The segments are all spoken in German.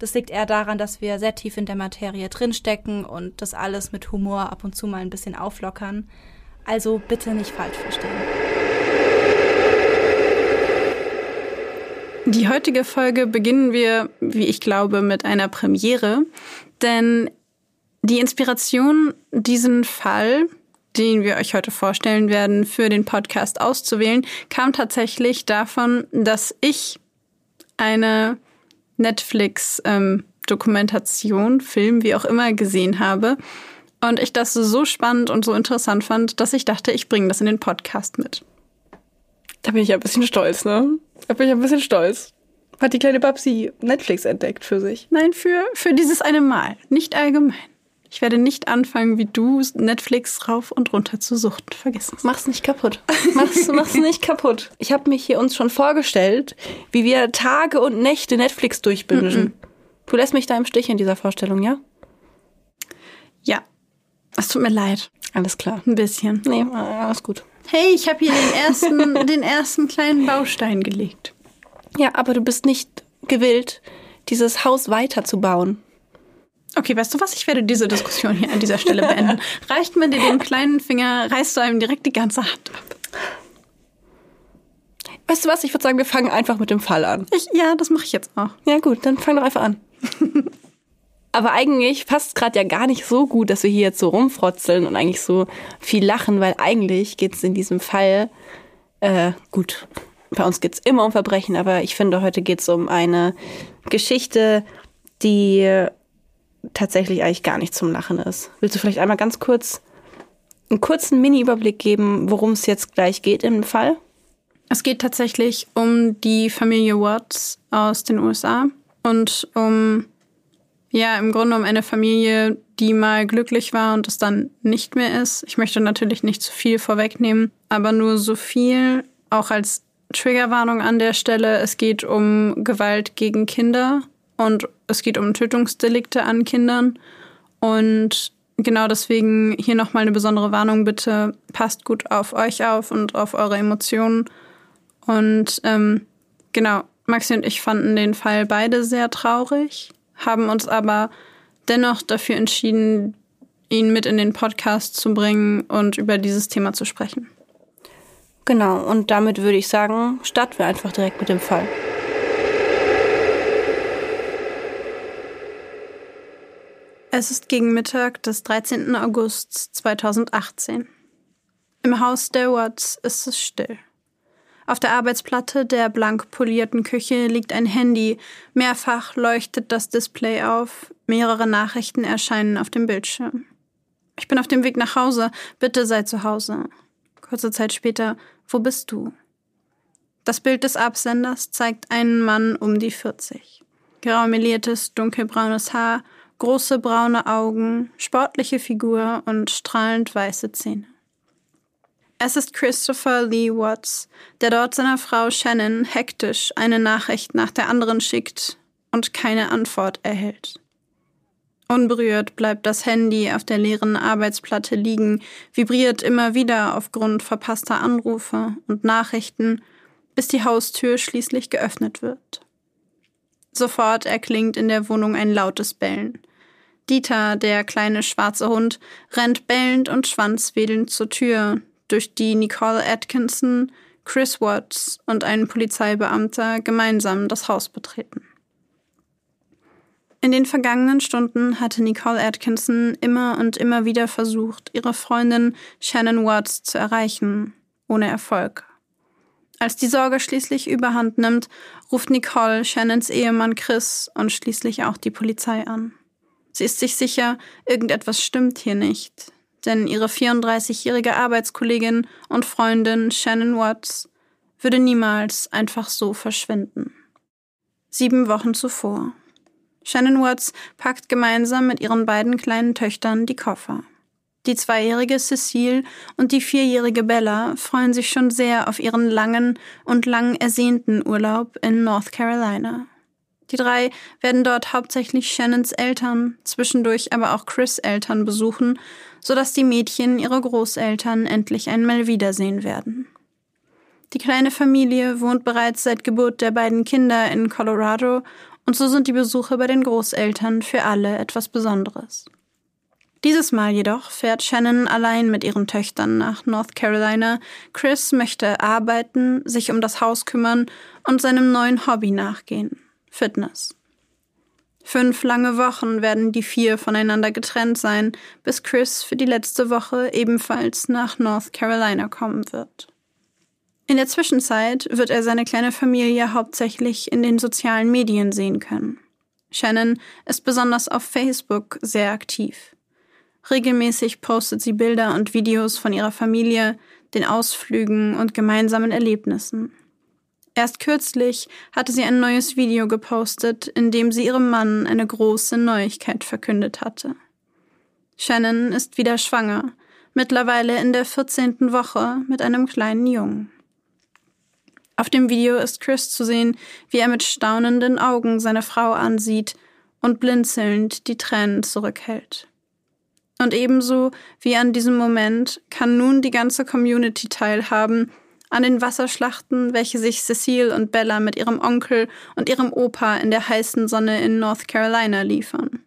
Das liegt eher daran, dass wir sehr tief in der Materie drinstecken und das alles mit Humor ab und zu mal ein bisschen auflockern. Also bitte nicht falsch verstehen. Die heutige Folge beginnen wir, wie ich glaube, mit einer Premiere, denn die Inspiration, diesen Fall, den wir euch heute vorstellen werden, für den Podcast auszuwählen, kam tatsächlich davon, dass ich eine Netflix-Dokumentation, ähm, Film, wie auch immer, gesehen habe. Und ich das so spannend und so interessant fand, dass ich dachte, ich bringe das in den Podcast mit. Da bin ich ein bisschen stolz, ne? Da bin ich ein bisschen stolz. Hat die kleine Babsi Netflix entdeckt für sich? Nein, für, für dieses eine Mal, nicht allgemein. Ich werde nicht anfangen, wie du Netflix rauf und runter zu suchten. Vergiss es. Mach's nicht kaputt. Mach's, mach's nicht kaputt. Ich habe mich hier uns schon vorgestellt, wie wir Tage und Nächte Netflix durchbingen. Mm -mm. Du lässt mich da im Stich in dieser Vorstellung, ja? Ja. Es tut mir leid. Alles klar. Ein bisschen. Nee, alles gut. Hey, ich habe hier den ersten, den ersten kleinen Baustein gelegt. Ja, aber du bist nicht gewillt, dieses Haus weiterzubauen. Okay, weißt du was? Ich werde diese Diskussion hier an dieser Stelle beenden. Reicht mir dir den kleinen Finger, reißt du einem direkt die ganze Hand ab. Weißt du was? Ich würde sagen, wir fangen einfach mit dem Fall an. Ich, ja, das mache ich jetzt auch. Ja, gut, dann fang doch einfach an. Aber eigentlich passt es gerade ja gar nicht so gut, dass wir hier jetzt so rumfrotzeln und eigentlich so viel lachen, weil eigentlich geht es in diesem Fall, äh, gut, bei uns geht es immer um Verbrechen, aber ich finde, heute geht es um eine Geschichte, die tatsächlich eigentlich gar nicht zum Lachen ist. Willst du vielleicht einmal ganz kurz einen kurzen Mini-Überblick geben, worum es jetzt gleich geht im Fall? Es geht tatsächlich um die Familie Watts aus den USA und um, ja, im Grunde um eine Familie, die mal glücklich war und es dann nicht mehr ist. Ich möchte natürlich nicht zu viel vorwegnehmen, aber nur so viel, auch als Triggerwarnung an der Stelle. Es geht um Gewalt gegen Kinder und es geht um Tötungsdelikte an Kindern. Und genau deswegen hier nochmal eine besondere Warnung. Bitte passt gut auf euch auf und auf eure Emotionen. Und ähm, genau, Maxi und ich fanden den Fall beide sehr traurig, haben uns aber dennoch dafür entschieden, ihn mit in den Podcast zu bringen und über dieses Thema zu sprechen. Genau, und damit würde ich sagen, starten wir einfach direkt mit dem Fall. Es ist gegen Mittag des 13. August 2018. Im Haus der Watts ist es still. Auf der Arbeitsplatte der blank polierten Küche liegt ein Handy. Mehrfach leuchtet das Display auf. Mehrere Nachrichten erscheinen auf dem Bildschirm. Ich bin auf dem Weg nach Hause. Bitte sei zu Hause. Kurze Zeit später, wo bist du? Das Bild des Absenders zeigt einen Mann um die 40. Graumeliertes, dunkelbraunes Haar, große braune Augen, sportliche Figur und strahlend weiße Zähne. Es ist Christopher Lee Watts, der dort seiner Frau Shannon hektisch eine Nachricht nach der anderen schickt und keine Antwort erhält. Unberührt bleibt das Handy auf der leeren Arbeitsplatte liegen, vibriert immer wieder aufgrund verpasster Anrufe und Nachrichten, bis die Haustür schließlich geöffnet wird. Sofort erklingt in der Wohnung ein lautes Bellen. Dieter, der kleine schwarze Hund, rennt bellend und schwanzwedelnd zur Tür, durch die Nicole Atkinson, Chris Watts und ein Polizeibeamter gemeinsam das Haus betreten. In den vergangenen Stunden hatte Nicole Atkinson immer und immer wieder versucht, ihre Freundin Shannon Watts zu erreichen, ohne Erfolg. Als die Sorge schließlich überhand nimmt, ruft Nicole Shannons Ehemann Chris und schließlich auch die Polizei an. Sie ist sich sicher, irgendetwas stimmt hier nicht, denn ihre 34-jährige Arbeitskollegin und Freundin Shannon Watts würde niemals einfach so verschwinden. Sieben Wochen zuvor. Shannon Watts packt gemeinsam mit ihren beiden kleinen Töchtern die Koffer. Die zweijährige Cecile und die vierjährige Bella freuen sich schon sehr auf ihren langen und lang ersehnten Urlaub in North Carolina. Die drei werden dort hauptsächlich Shannons Eltern, zwischendurch aber auch Chris Eltern besuchen, sodass die Mädchen ihre Großeltern endlich einmal wiedersehen werden. Die kleine Familie wohnt bereits seit Geburt der beiden Kinder in Colorado und so sind die Besuche bei den Großeltern für alle etwas Besonderes. Dieses Mal jedoch fährt Shannon allein mit ihren Töchtern nach North Carolina. Chris möchte arbeiten, sich um das Haus kümmern und seinem neuen Hobby nachgehen. Fitness. Fünf lange Wochen werden die vier voneinander getrennt sein, bis Chris für die letzte Woche ebenfalls nach North Carolina kommen wird. In der Zwischenzeit wird er seine kleine Familie hauptsächlich in den sozialen Medien sehen können. Shannon ist besonders auf Facebook sehr aktiv. Regelmäßig postet sie Bilder und Videos von ihrer Familie, den Ausflügen und gemeinsamen Erlebnissen. Erst kürzlich hatte sie ein neues Video gepostet, in dem sie ihrem Mann eine große Neuigkeit verkündet hatte. Shannon ist wieder schwanger, mittlerweile in der 14. Woche mit einem kleinen Jungen. Auf dem Video ist Chris zu sehen, wie er mit staunenden Augen seine Frau ansieht und blinzelnd die Tränen zurückhält. Und ebenso wie an diesem Moment kann nun die ganze Community teilhaben an den Wasserschlachten, welche sich Cecile und Bella mit ihrem Onkel und ihrem Opa in der heißen Sonne in North Carolina liefern.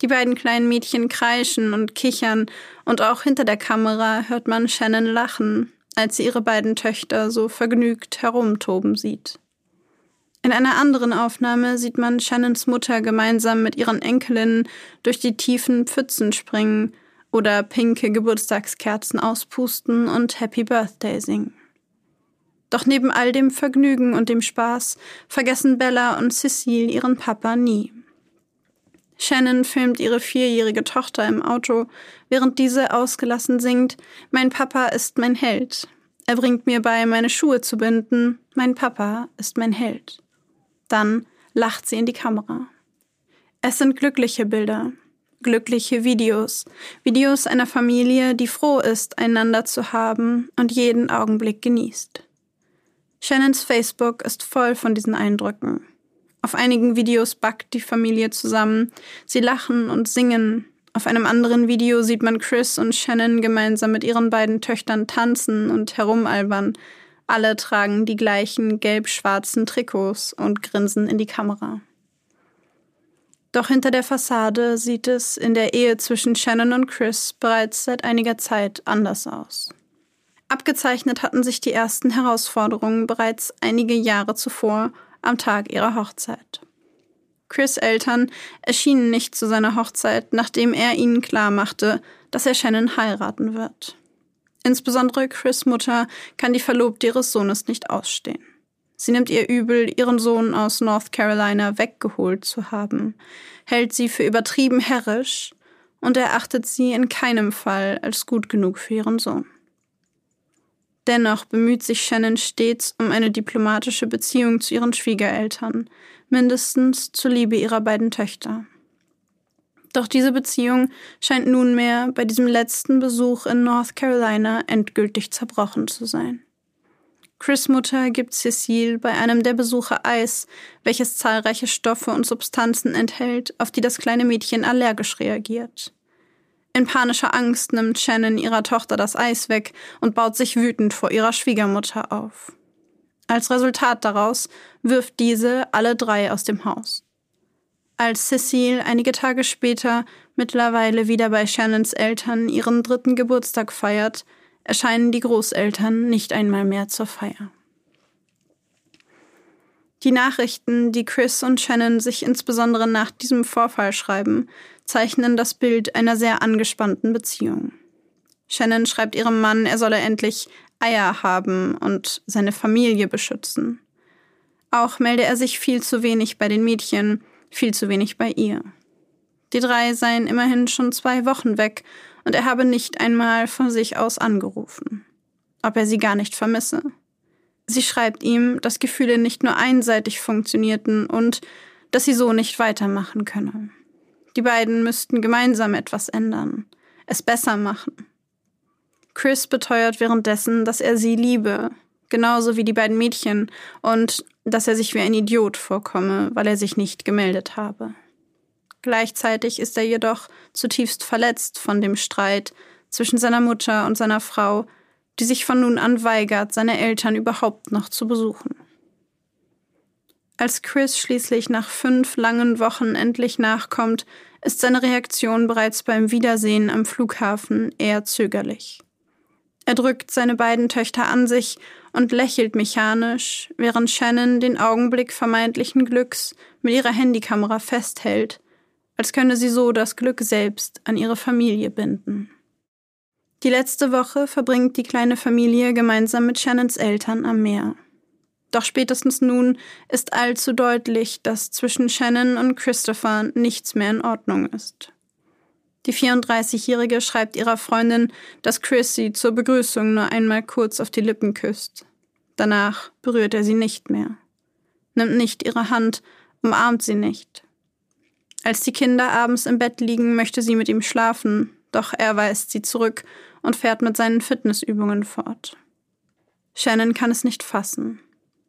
Die beiden kleinen Mädchen kreischen und kichern, und auch hinter der Kamera hört man Shannon lachen, als sie ihre beiden Töchter so vergnügt herumtoben sieht. In einer anderen Aufnahme sieht man Shannons Mutter gemeinsam mit ihren Enkelinnen durch die tiefen Pfützen springen oder pinke Geburtstagskerzen auspusten und Happy Birthday singen. Doch neben all dem Vergnügen und dem Spaß vergessen Bella und Cecile ihren Papa nie. Shannon filmt ihre vierjährige Tochter im Auto, während diese ausgelassen singt Mein Papa ist mein Held. Er bringt mir bei, meine Schuhe zu binden. Mein Papa ist mein Held. Dann lacht sie in die Kamera. Es sind glückliche Bilder, glückliche Videos, Videos einer Familie, die froh ist, einander zu haben und jeden Augenblick genießt. Shannons Facebook ist voll von diesen Eindrücken. Auf einigen Videos backt die Familie zusammen, sie lachen und singen. Auf einem anderen Video sieht man Chris und Shannon gemeinsam mit ihren beiden Töchtern tanzen und herumalbern. Alle tragen die gleichen gelb-schwarzen Trikots und grinsen in die Kamera. Doch hinter der Fassade sieht es in der Ehe zwischen Shannon und Chris bereits seit einiger Zeit anders aus. Abgezeichnet hatten sich die ersten Herausforderungen bereits einige Jahre zuvor am Tag ihrer Hochzeit. Chris Eltern erschienen nicht zu seiner Hochzeit, nachdem er ihnen klar machte, dass er Shannon heiraten wird. Insbesondere Chris Mutter kann die Verlobte ihres Sohnes nicht ausstehen. Sie nimmt ihr übel, ihren Sohn aus North Carolina weggeholt zu haben, hält sie für übertrieben herrisch und erachtet sie in keinem Fall als gut genug für ihren Sohn. Dennoch bemüht sich Shannon stets um eine diplomatische Beziehung zu ihren Schwiegereltern, mindestens zur Liebe ihrer beiden Töchter. Doch diese Beziehung scheint nunmehr bei diesem letzten Besuch in North Carolina endgültig zerbrochen zu sein. Chris Mutter gibt Cecile bei einem der Besuche Eis, welches zahlreiche Stoffe und Substanzen enthält, auf die das kleine Mädchen allergisch reagiert. In panischer Angst nimmt Shannon ihrer Tochter das Eis weg und baut sich wütend vor ihrer Schwiegermutter auf. Als Resultat daraus wirft diese alle drei aus dem Haus. Als Cecile einige Tage später mittlerweile wieder bei Shannons Eltern ihren dritten Geburtstag feiert, erscheinen die Großeltern nicht einmal mehr zur Feier. Die Nachrichten, die Chris und Shannon sich insbesondere nach diesem Vorfall schreiben, zeichnen das Bild einer sehr angespannten Beziehung. Shannon schreibt ihrem Mann, er solle endlich Eier haben und seine Familie beschützen. Auch melde er sich viel zu wenig bei den Mädchen, viel zu wenig bei ihr. Die drei seien immerhin schon zwei Wochen weg und er habe nicht einmal von sich aus angerufen. Ob er sie gar nicht vermisse. Sie schreibt ihm, dass Gefühle nicht nur einseitig funktionierten und dass sie so nicht weitermachen könne. Die beiden müssten gemeinsam etwas ändern, es besser machen. Chris beteuert währenddessen, dass er sie liebe, genauso wie die beiden Mädchen, und dass er sich wie ein Idiot vorkomme, weil er sich nicht gemeldet habe. Gleichzeitig ist er jedoch zutiefst verletzt von dem Streit zwischen seiner Mutter und seiner Frau, die sich von nun an weigert, seine Eltern überhaupt noch zu besuchen. Als Chris schließlich nach fünf langen Wochen endlich nachkommt, ist seine Reaktion bereits beim Wiedersehen am Flughafen eher zögerlich. Er drückt seine beiden Töchter an sich und lächelt mechanisch, während Shannon den Augenblick vermeintlichen Glücks mit ihrer Handykamera festhält, als könne sie so das Glück selbst an ihre Familie binden. Die letzte Woche verbringt die kleine Familie gemeinsam mit Shannons Eltern am Meer. Doch spätestens nun ist allzu deutlich, dass zwischen Shannon und Christopher nichts mehr in Ordnung ist. Die 34-Jährige schreibt ihrer Freundin, dass Chris sie zur Begrüßung nur einmal kurz auf die Lippen küsst. Danach berührt er sie nicht mehr, nimmt nicht ihre Hand, umarmt sie nicht. Als die Kinder abends im Bett liegen, möchte sie mit ihm schlafen, doch er weist sie zurück und fährt mit seinen Fitnessübungen fort. Shannon kann es nicht fassen.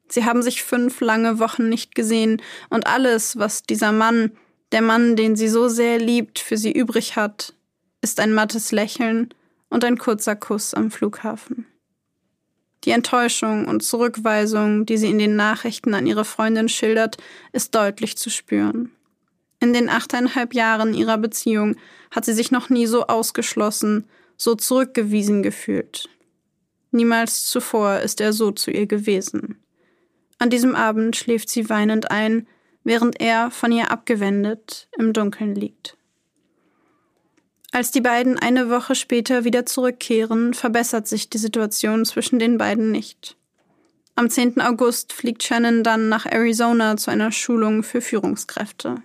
Sie haben sich fünf lange Wochen nicht gesehen und alles, was dieser Mann, der Mann, den sie so sehr liebt, für sie übrig hat, ist ein mattes Lächeln und ein kurzer Kuss am Flughafen. Die Enttäuschung und Zurückweisung, die sie in den Nachrichten an ihre Freundin schildert, ist deutlich zu spüren. In den achteinhalb Jahren ihrer Beziehung hat sie sich noch nie so ausgeschlossen, so zurückgewiesen gefühlt. Niemals zuvor ist er so zu ihr gewesen. An diesem Abend schläft sie weinend ein, während er, von ihr abgewendet, im Dunkeln liegt. Als die beiden eine Woche später wieder zurückkehren, verbessert sich die Situation zwischen den beiden nicht. Am 10. August fliegt Shannon dann nach Arizona zu einer Schulung für Führungskräfte.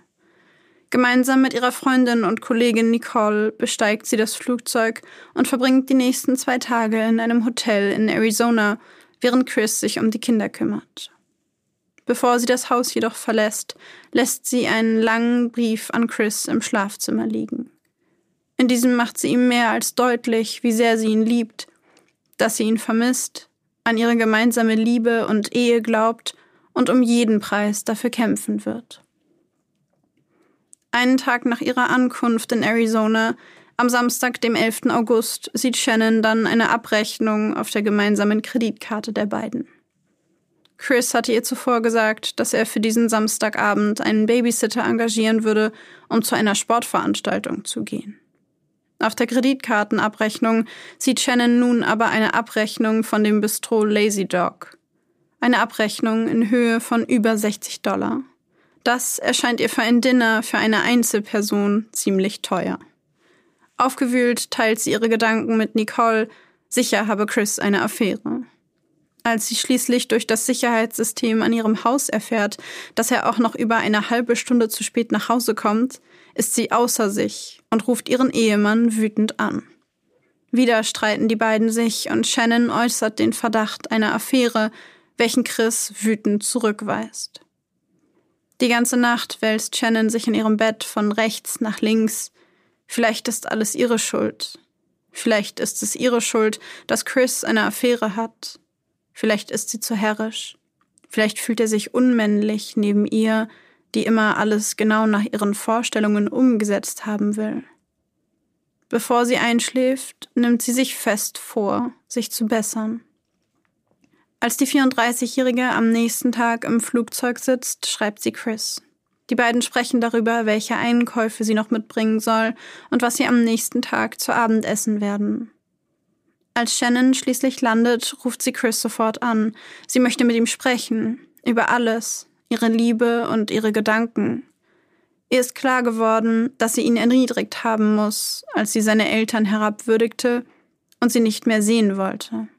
Gemeinsam mit ihrer Freundin und Kollegin Nicole besteigt sie das Flugzeug und verbringt die nächsten zwei Tage in einem Hotel in Arizona, während Chris sich um die Kinder kümmert. Bevor sie das Haus jedoch verlässt, lässt sie einen langen Brief an Chris im Schlafzimmer liegen. In diesem macht sie ihm mehr als deutlich, wie sehr sie ihn liebt, dass sie ihn vermisst, an ihre gemeinsame Liebe und Ehe glaubt und um jeden Preis dafür kämpfen wird. Einen Tag nach ihrer Ankunft in Arizona, am Samstag, dem 11. August, sieht Shannon dann eine Abrechnung auf der gemeinsamen Kreditkarte der beiden. Chris hatte ihr zuvor gesagt, dass er für diesen Samstagabend einen Babysitter engagieren würde, um zu einer Sportveranstaltung zu gehen. Auf der Kreditkartenabrechnung sieht Shannon nun aber eine Abrechnung von dem Bistro Lazy Dog. Eine Abrechnung in Höhe von über 60 Dollar. Das erscheint ihr für ein Dinner für eine Einzelperson ziemlich teuer. Aufgewühlt teilt sie ihre Gedanken mit Nicole, sicher habe Chris eine Affäre. Als sie schließlich durch das Sicherheitssystem an ihrem Haus erfährt, dass er auch noch über eine halbe Stunde zu spät nach Hause kommt, ist sie außer sich und ruft ihren Ehemann wütend an. Wieder streiten die beiden sich und Shannon äußert den Verdacht einer Affäre, welchen Chris wütend zurückweist. Die ganze Nacht wälzt Shannon sich in ihrem Bett von rechts nach links. Vielleicht ist alles ihre Schuld. Vielleicht ist es ihre Schuld, dass Chris eine Affäre hat. Vielleicht ist sie zu herrisch. Vielleicht fühlt er sich unmännlich neben ihr, die immer alles genau nach ihren Vorstellungen umgesetzt haben will. Bevor sie einschläft, nimmt sie sich fest vor, sich zu bessern. Als die 34-Jährige am nächsten Tag im Flugzeug sitzt, schreibt sie Chris. Die beiden sprechen darüber, welche Einkäufe sie noch mitbringen soll und was sie am nächsten Tag zu Abend essen werden. Als Shannon schließlich landet, ruft sie Chris sofort an. Sie möchte mit ihm sprechen. Über alles. ihre Liebe und ihre Gedanken. Ihr ist klar geworden, dass sie ihn erniedrigt haben muss, als sie seine Eltern herabwürdigte und sie nicht mehr sehen wollte.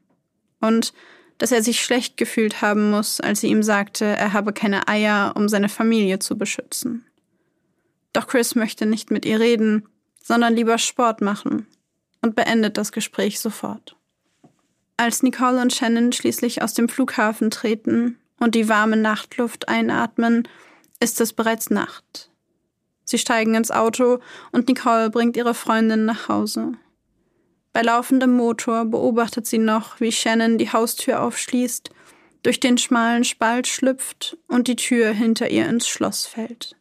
Und dass er sich schlecht gefühlt haben muss, als sie ihm sagte, er habe keine Eier, um seine Familie zu beschützen. Doch Chris möchte nicht mit ihr reden, sondern lieber Sport machen und beendet das Gespräch sofort. Als Nicole und Shannon schließlich aus dem Flughafen treten und die warme Nachtluft einatmen, ist es bereits Nacht. Sie steigen ins Auto und Nicole bringt ihre Freundin nach Hause. Bei laufendem Motor beobachtet sie noch, wie Shannon die Haustür aufschließt, durch den schmalen Spalt schlüpft und die Tür hinter ihr ins Schloss fällt.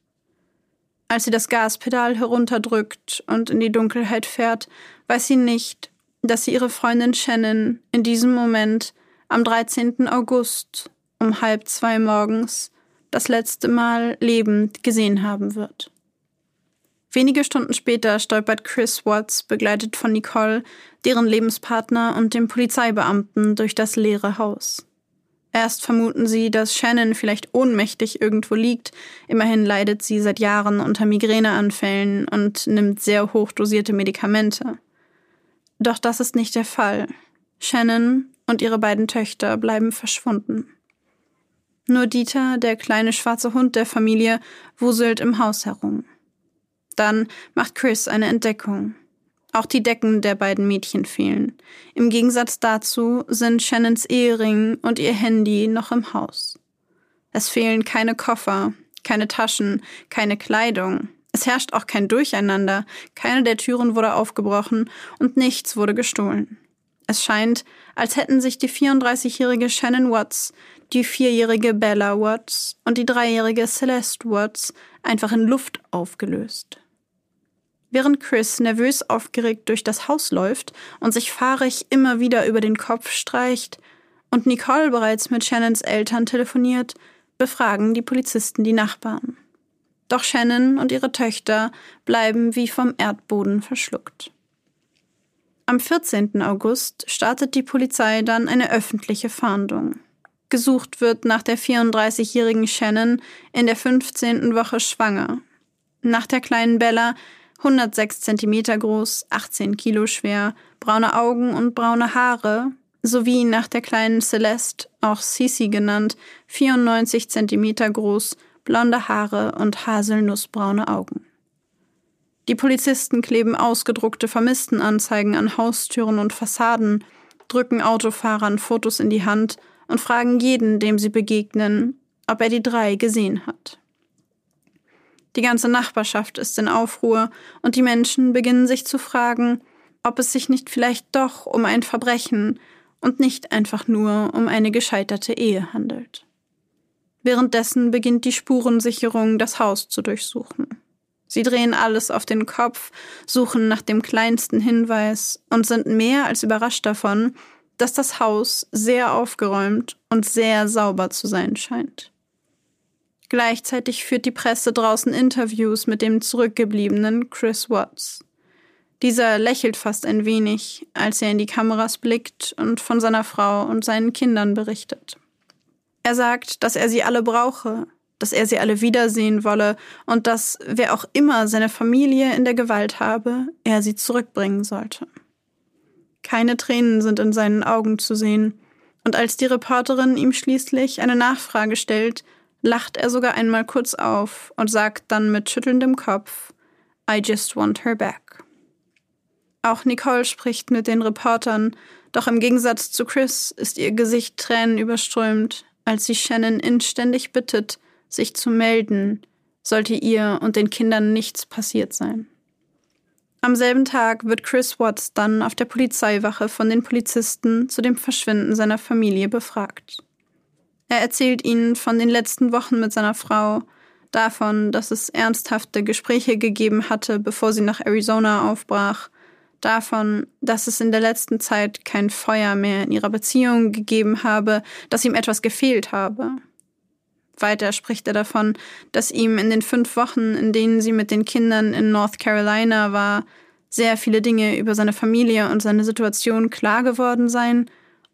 Als sie das Gaspedal herunterdrückt und in die Dunkelheit fährt, weiß sie nicht, dass sie ihre Freundin Shannon in diesem Moment am 13. August um halb zwei morgens das letzte Mal lebend gesehen haben wird. Wenige Stunden später stolpert Chris Watts, begleitet von Nicole, deren Lebenspartner und dem Polizeibeamten durch das leere Haus. Erst vermuten sie, dass Shannon vielleicht ohnmächtig irgendwo liegt, immerhin leidet sie seit Jahren unter Migräneanfällen und nimmt sehr hochdosierte Medikamente. Doch das ist nicht der Fall. Shannon und ihre beiden Töchter bleiben verschwunden. Nur Dieter, der kleine schwarze Hund der Familie, wuselt im Haus herum. Dann macht Chris eine Entdeckung. Auch die Decken der beiden Mädchen fehlen. Im Gegensatz dazu sind Shannons Ehering und ihr Handy noch im Haus. Es fehlen keine Koffer, keine Taschen, keine Kleidung. Es herrscht auch kein Durcheinander, keine der Türen wurde aufgebrochen und nichts wurde gestohlen. Es scheint, als hätten sich die 34-jährige Shannon Watts, die vierjährige Bella Watts und die dreijährige Celeste Watts einfach in Luft aufgelöst. Während Chris nervös aufgeregt durch das Haus läuft und sich fahrig immer wieder über den Kopf streicht und Nicole bereits mit Shannons Eltern telefoniert, befragen die Polizisten die Nachbarn. Doch Shannon und ihre Töchter bleiben wie vom Erdboden verschluckt. Am 14. August startet die Polizei dann eine öffentliche Fahndung. Gesucht wird nach der 34-jährigen Shannon in der 15. Woche schwanger. Nach der kleinen Bella 106 Zentimeter groß, 18 Kilo schwer, braune Augen und braune Haare, sowie nach der kleinen Celeste, auch Sisi genannt, 94 Zentimeter groß, blonde Haare und haselnussbraune Augen. Die Polizisten kleben ausgedruckte Vermisstenanzeigen an Haustüren und Fassaden, drücken Autofahrern Fotos in die Hand und fragen jeden, dem sie begegnen, ob er die drei gesehen hat. Die ganze Nachbarschaft ist in Aufruhr und die Menschen beginnen sich zu fragen, ob es sich nicht vielleicht doch um ein Verbrechen und nicht einfach nur um eine gescheiterte Ehe handelt. Währenddessen beginnt die Spurensicherung, das Haus zu durchsuchen. Sie drehen alles auf den Kopf, suchen nach dem kleinsten Hinweis und sind mehr als überrascht davon, dass das Haus sehr aufgeräumt und sehr sauber zu sein scheint. Gleichzeitig führt die Presse draußen Interviews mit dem zurückgebliebenen Chris Watts. Dieser lächelt fast ein wenig, als er in die Kameras blickt und von seiner Frau und seinen Kindern berichtet. Er sagt, dass er sie alle brauche, dass er sie alle wiedersehen wolle und dass, wer auch immer seine Familie in der Gewalt habe, er sie zurückbringen sollte. Keine Tränen sind in seinen Augen zu sehen, und als die Reporterin ihm schließlich eine Nachfrage stellt, lacht er sogar einmal kurz auf und sagt dann mit schüttelndem Kopf, I just want her back. Auch Nicole spricht mit den Reportern, doch im Gegensatz zu Chris ist ihr Gesicht tränenüberströmt, als sie Shannon inständig bittet, sich zu melden, sollte ihr und den Kindern nichts passiert sein. Am selben Tag wird Chris Watts dann auf der Polizeiwache von den Polizisten zu dem Verschwinden seiner Familie befragt. Er erzählt ihnen von den letzten Wochen mit seiner Frau, davon, dass es ernsthafte Gespräche gegeben hatte, bevor sie nach Arizona aufbrach, davon, dass es in der letzten Zeit kein Feuer mehr in ihrer Beziehung gegeben habe, dass ihm etwas gefehlt habe. Weiter spricht er davon, dass ihm in den fünf Wochen, in denen sie mit den Kindern in North Carolina war, sehr viele Dinge über seine Familie und seine Situation klar geworden seien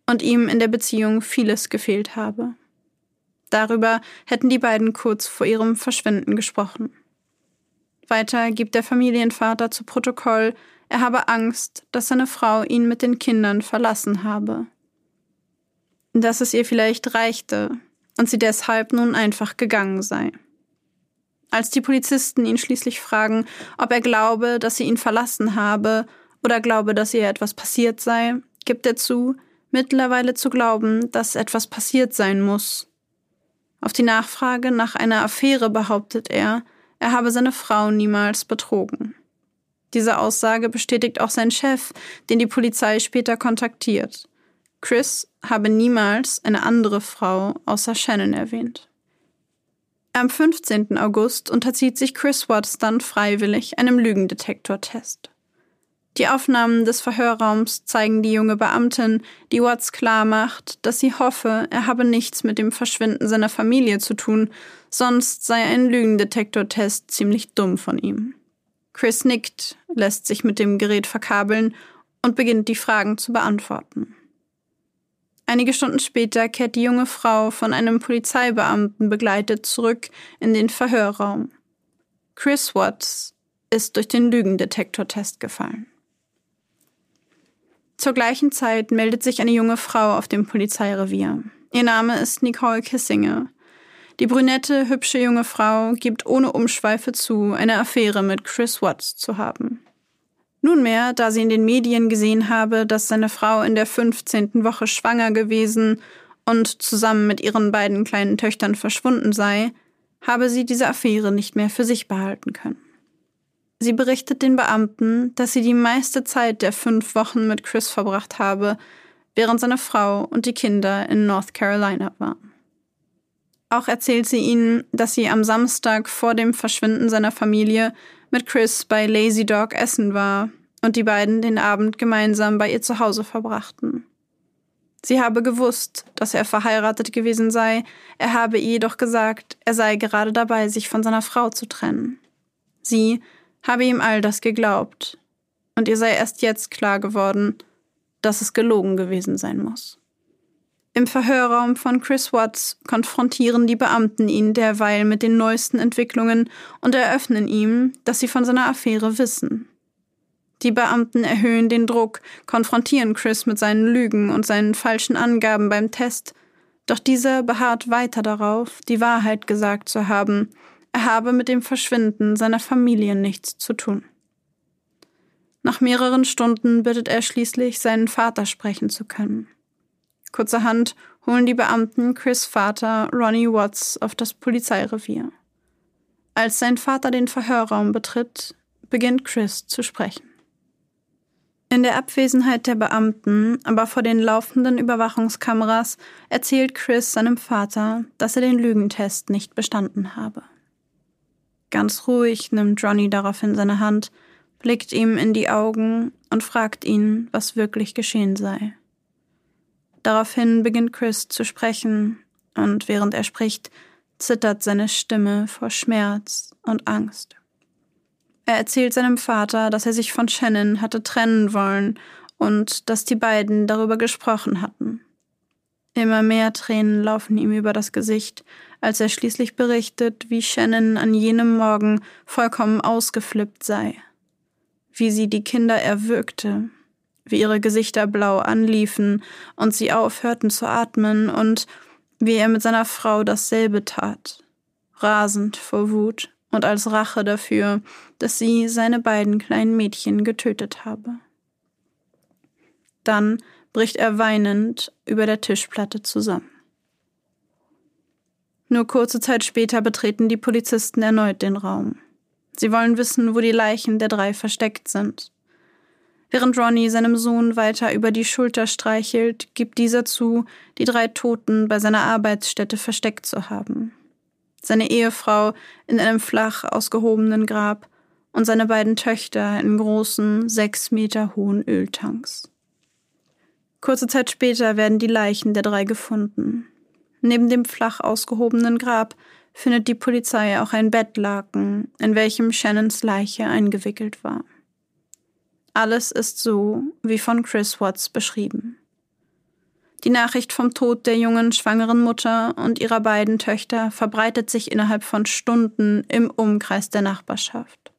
und ihm in der Beziehung vieles gefehlt habe. Darüber hätten die beiden kurz vor ihrem Verschwinden gesprochen. Weiter gibt der Familienvater zu Protokoll, er habe Angst, dass seine Frau ihn mit den Kindern verlassen habe. Dass es ihr vielleicht reichte und sie deshalb nun einfach gegangen sei. Als die Polizisten ihn schließlich fragen, ob er glaube, dass sie ihn verlassen habe oder glaube, dass ihr etwas passiert sei, gibt er zu, mittlerweile zu glauben, dass etwas passiert sein muss. Auf die Nachfrage nach einer Affäre behauptet er, er habe seine Frau niemals betrogen. Diese Aussage bestätigt auch sein Chef, den die Polizei später kontaktiert. Chris habe niemals eine andere Frau außer Shannon erwähnt. Am 15. August unterzieht sich Chris Watts dann freiwillig einem Lügendetektortest. Die Aufnahmen des Verhörraums zeigen die junge Beamtin, die Watts klar macht, dass sie hoffe, er habe nichts mit dem Verschwinden seiner Familie zu tun, sonst sei ein Lügendetektortest ziemlich dumm von ihm. Chris nickt, lässt sich mit dem Gerät verkabeln und beginnt die Fragen zu beantworten. Einige Stunden später kehrt die junge Frau von einem Polizeibeamten begleitet zurück in den Verhörraum. Chris Watts ist durch den Lügendetektortest gefallen. Zur gleichen Zeit meldet sich eine junge Frau auf dem Polizeirevier. Ihr Name ist Nicole Kissinger. Die brünette, hübsche junge Frau gibt ohne Umschweife zu, eine Affäre mit Chris Watts zu haben. Nunmehr, da sie in den Medien gesehen habe, dass seine Frau in der 15. Woche schwanger gewesen und zusammen mit ihren beiden kleinen Töchtern verschwunden sei, habe sie diese Affäre nicht mehr für sich behalten können. Sie berichtet den Beamten, dass sie die meiste Zeit der fünf Wochen mit Chris verbracht habe, während seine Frau und die Kinder in North Carolina waren. Auch erzählt sie ihnen, dass sie am Samstag vor dem Verschwinden seiner Familie mit Chris bei Lazy Dog essen war und die beiden den Abend gemeinsam bei ihr zu Hause verbrachten. Sie habe gewusst, dass er verheiratet gewesen sei, er habe ihr jedoch gesagt, er sei gerade dabei, sich von seiner Frau zu trennen. Sie habe ihm all das geglaubt, und ihr sei erst jetzt klar geworden, dass es gelogen gewesen sein muss. Im Verhörraum von Chris Watts konfrontieren die Beamten ihn derweil mit den neuesten Entwicklungen und eröffnen ihm, dass sie von seiner Affäre wissen. Die Beamten erhöhen den Druck, konfrontieren Chris mit seinen Lügen und seinen falschen Angaben beim Test, doch dieser beharrt weiter darauf, die Wahrheit gesagt zu haben, er habe mit dem Verschwinden seiner Familie nichts zu tun. Nach mehreren Stunden bittet er schließlich, seinen Vater sprechen zu können. Kurzerhand holen die Beamten Chris Vater Ronnie Watts auf das Polizeirevier. Als sein Vater den Verhörraum betritt, beginnt Chris zu sprechen. In der Abwesenheit der Beamten, aber vor den laufenden Überwachungskameras, erzählt Chris seinem Vater, dass er den Lügentest nicht bestanden habe. Ganz ruhig nimmt Ronnie daraufhin seine Hand, blickt ihm in die Augen und fragt ihn, was wirklich geschehen sei. Daraufhin beginnt Chris zu sprechen, und während er spricht, zittert seine Stimme vor Schmerz und Angst. Er erzählt seinem Vater, dass er sich von Shannon hatte trennen wollen und dass die beiden darüber gesprochen hatten. Immer mehr Tränen laufen ihm über das Gesicht, als er schließlich berichtet, wie Shannon an jenem Morgen vollkommen ausgeflippt sei, wie sie die Kinder erwürgte, wie ihre Gesichter blau anliefen und sie aufhörten zu atmen und wie er mit seiner Frau dasselbe tat, rasend vor Wut und als Rache dafür, dass sie seine beiden kleinen Mädchen getötet habe. Dann bricht er weinend über der Tischplatte zusammen. Nur kurze Zeit später betreten die Polizisten erneut den Raum. Sie wollen wissen, wo die Leichen der drei versteckt sind. Während Ronnie seinem Sohn weiter über die Schulter streichelt, gibt dieser zu, die drei Toten bei seiner Arbeitsstätte versteckt zu haben. Seine Ehefrau in einem flach ausgehobenen Grab und seine beiden Töchter in großen, sechs Meter hohen Öltanks. Kurze Zeit später werden die Leichen der drei gefunden. Neben dem flach ausgehobenen Grab findet die Polizei auch ein Bettlaken, in welchem Shannons Leiche eingewickelt war. Alles ist so wie von Chris Watts beschrieben. Die Nachricht vom Tod der jungen schwangeren Mutter und ihrer beiden Töchter verbreitet sich innerhalb von Stunden im Umkreis der Nachbarschaft.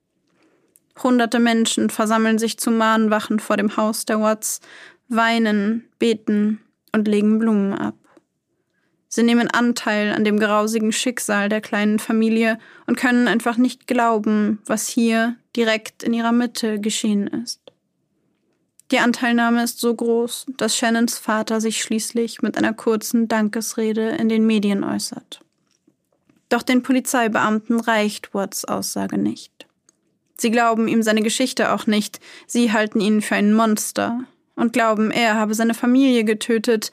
Hunderte Menschen versammeln sich zu Mahnwachen vor dem Haus der Watts, weinen, beten und legen Blumen ab. Sie nehmen Anteil an dem grausigen Schicksal der kleinen Familie und können einfach nicht glauben, was hier direkt in ihrer Mitte geschehen ist. Die Anteilnahme ist so groß, dass Shannons Vater sich schließlich mit einer kurzen Dankesrede in den Medien äußert. Doch den Polizeibeamten reicht Watts Aussage nicht. Sie glauben ihm seine Geschichte auch nicht, sie halten ihn für ein Monster und glauben, er habe seine Familie getötet,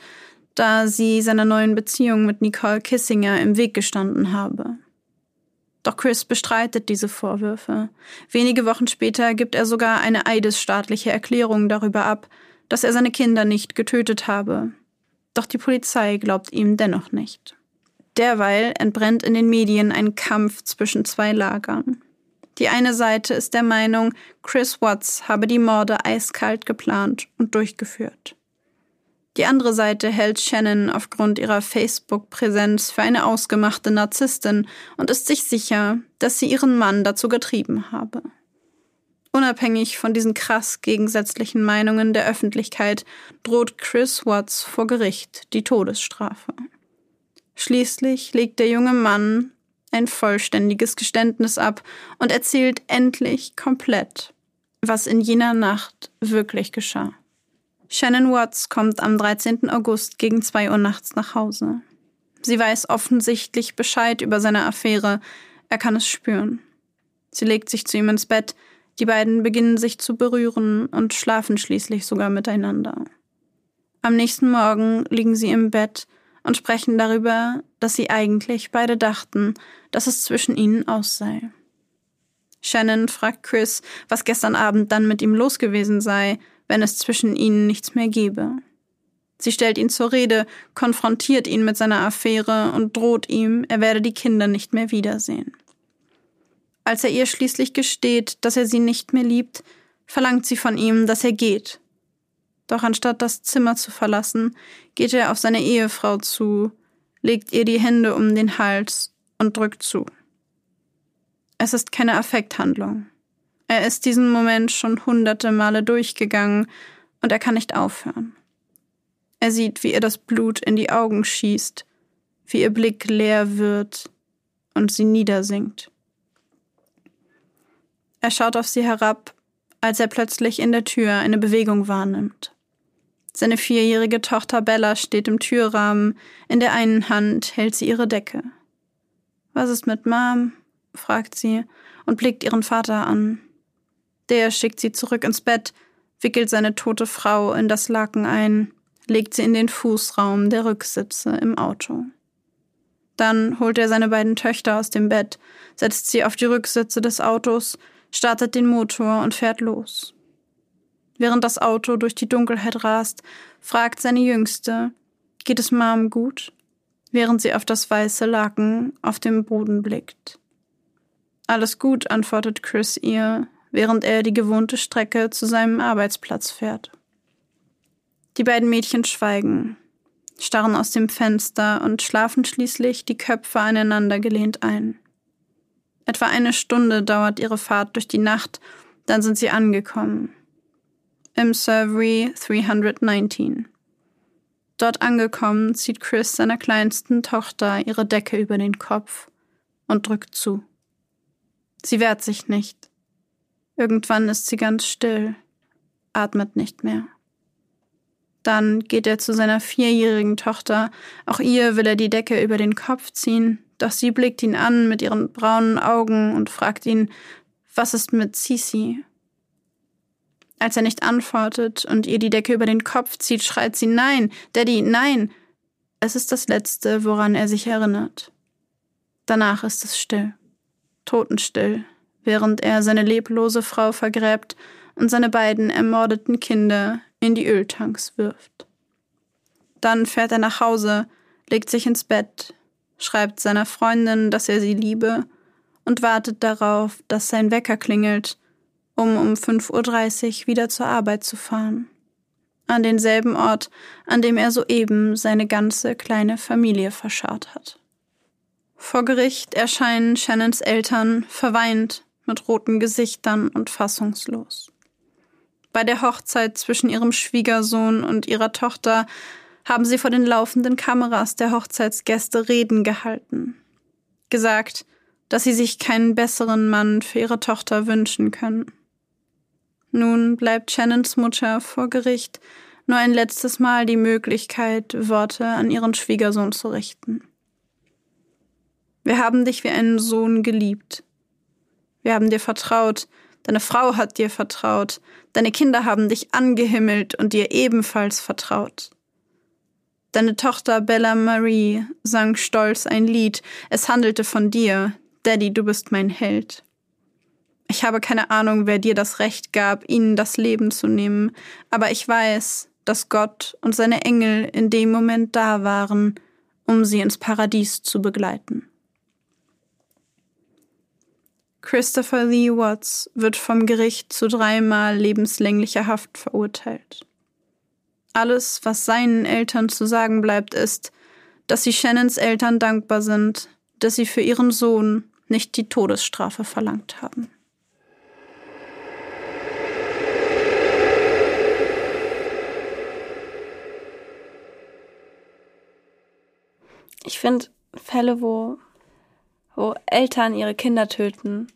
da sie seiner neuen Beziehung mit Nicole Kissinger im Weg gestanden habe. Doch Chris bestreitet diese Vorwürfe. Wenige Wochen später gibt er sogar eine eidesstaatliche Erklärung darüber ab, dass er seine Kinder nicht getötet habe. Doch die Polizei glaubt ihm dennoch nicht. Derweil entbrennt in den Medien ein Kampf zwischen zwei Lagern. Die eine Seite ist der Meinung, Chris Watts habe die Morde eiskalt geplant und durchgeführt. Die andere Seite hält Shannon aufgrund ihrer Facebook-Präsenz für eine ausgemachte Narzisstin und ist sich sicher, dass sie ihren Mann dazu getrieben habe. Unabhängig von diesen krass gegensätzlichen Meinungen der Öffentlichkeit droht Chris Watts vor Gericht die Todesstrafe. Schließlich legt der junge Mann ein vollständiges Geständnis ab und erzählt endlich komplett, was in jener Nacht wirklich geschah. Shannon Watts kommt am 13. August gegen 2 Uhr nachts nach Hause. Sie weiß offensichtlich Bescheid über seine Affäre. Er kann es spüren. Sie legt sich zu ihm ins Bett. Die beiden beginnen sich zu berühren und schlafen schließlich sogar miteinander. Am nächsten Morgen liegen sie im Bett und sprechen darüber, dass sie eigentlich beide dachten, dass es zwischen ihnen aus sei. Shannon fragt Chris, was gestern Abend dann mit ihm los gewesen sei, wenn es zwischen ihnen nichts mehr gebe. Sie stellt ihn zur Rede, konfrontiert ihn mit seiner Affäre und droht ihm, er werde die Kinder nicht mehr wiedersehen. Als er ihr schließlich gesteht, dass er sie nicht mehr liebt, verlangt sie von ihm, dass er geht. Doch anstatt das Zimmer zu verlassen, geht er auf seine Ehefrau zu, legt ihr die Hände um den Hals und drückt zu. Es ist keine Affekthandlung. Er ist diesen Moment schon hunderte Male durchgegangen und er kann nicht aufhören. Er sieht, wie ihr das Blut in die Augen schießt, wie ihr Blick leer wird und sie niedersinkt. Er schaut auf sie herab, als er plötzlich in der Tür eine Bewegung wahrnimmt. Seine vierjährige Tochter Bella steht im Türrahmen, in der einen Hand hält sie ihre Decke. Was ist mit Mom? fragt sie und blickt ihren Vater an. Der schickt sie zurück ins Bett, wickelt seine tote Frau in das Laken ein, legt sie in den Fußraum der Rücksitze im Auto. Dann holt er seine beiden Töchter aus dem Bett, setzt sie auf die Rücksitze des Autos, startet den Motor und fährt los. Während das Auto durch die Dunkelheit rast, fragt seine Jüngste, geht es Mom gut? Während sie auf das weiße Laken auf dem Boden blickt. Alles gut, antwortet Chris ihr, während er die gewohnte Strecke zu seinem Arbeitsplatz fährt. Die beiden Mädchen schweigen, starren aus dem Fenster und schlafen schließlich die Köpfe aneinander gelehnt ein. Etwa eine Stunde dauert ihre Fahrt durch die Nacht, dann sind sie angekommen. Im Survey 319. Dort angekommen, zieht Chris seiner kleinsten Tochter ihre Decke über den Kopf und drückt zu. Sie wehrt sich nicht. Irgendwann ist sie ganz still, atmet nicht mehr. Dann geht er zu seiner vierjährigen Tochter. Auch ihr will er die Decke über den Kopf ziehen, doch sie blickt ihn an mit ihren braunen Augen und fragt ihn, was ist mit Sisi? Als er nicht antwortet und ihr die Decke über den Kopf zieht, schreit sie Nein, Daddy, nein. Es ist das Letzte, woran er sich erinnert. Danach ist es still, totenstill, während er seine leblose Frau vergräbt und seine beiden ermordeten Kinder in die Öltanks wirft. Dann fährt er nach Hause, legt sich ins Bett, schreibt seiner Freundin, dass er sie liebe und wartet darauf, dass sein Wecker klingelt, um um 5.30 Uhr wieder zur Arbeit zu fahren. an denselben Ort, an dem er soeben seine ganze kleine Familie verscharrt hat. Vor Gericht erscheinen Shannons Eltern verweint, mit roten Gesichtern und fassungslos. Bei der Hochzeit zwischen ihrem Schwiegersohn und ihrer Tochter haben sie vor den laufenden Kameras der Hochzeitsgäste Reden gehalten. Gesagt, dass sie sich keinen besseren Mann für ihre Tochter wünschen können. Nun bleibt Shannons Mutter vor Gericht nur ein letztes Mal die Möglichkeit, Worte an ihren Schwiegersohn zu richten. Wir haben dich wie einen Sohn geliebt. Wir haben dir vertraut, deine Frau hat dir vertraut, deine Kinder haben dich angehimmelt und dir ebenfalls vertraut. Deine Tochter Bella Marie sang stolz ein Lied, es handelte von dir, Daddy, du bist mein Held. Ich habe keine Ahnung, wer dir das Recht gab, ihnen das Leben zu nehmen, aber ich weiß, dass Gott und seine Engel in dem Moment da waren, um sie ins Paradies zu begleiten. Christopher Lee Watts wird vom Gericht zu dreimal lebenslänglicher Haft verurteilt. Alles, was seinen Eltern zu sagen bleibt, ist, dass sie Shannons Eltern dankbar sind, dass sie für ihren Sohn nicht die Todesstrafe verlangt haben. Ich finde Fälle, wo, wo Eltern ihre Kinder töten,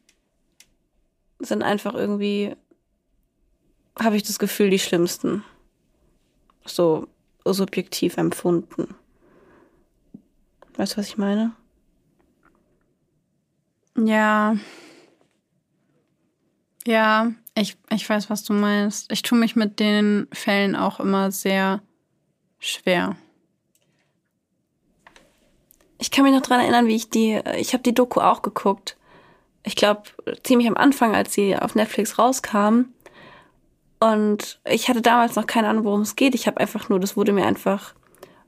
sind einfach irgendwie, habe ich das Gefühl, die schlimmsten. So subjektiv empfunden. Weißt du, was ich meine? Ja. Ja, ich, ich weiß, was du meinst. Ich tue mich mit den Fällen auch immer sehr schwer. Ich kann mich noch dran erinnern, wie ich die, ich habe die Doku auch geguckt. Ich glaube, ziemlich am Anfang, als sie auf Netflix rauskam. Und ich hatte damals noch keine Ahnung, worum es geht. Ich habe einfach nur, das wurde mir einfach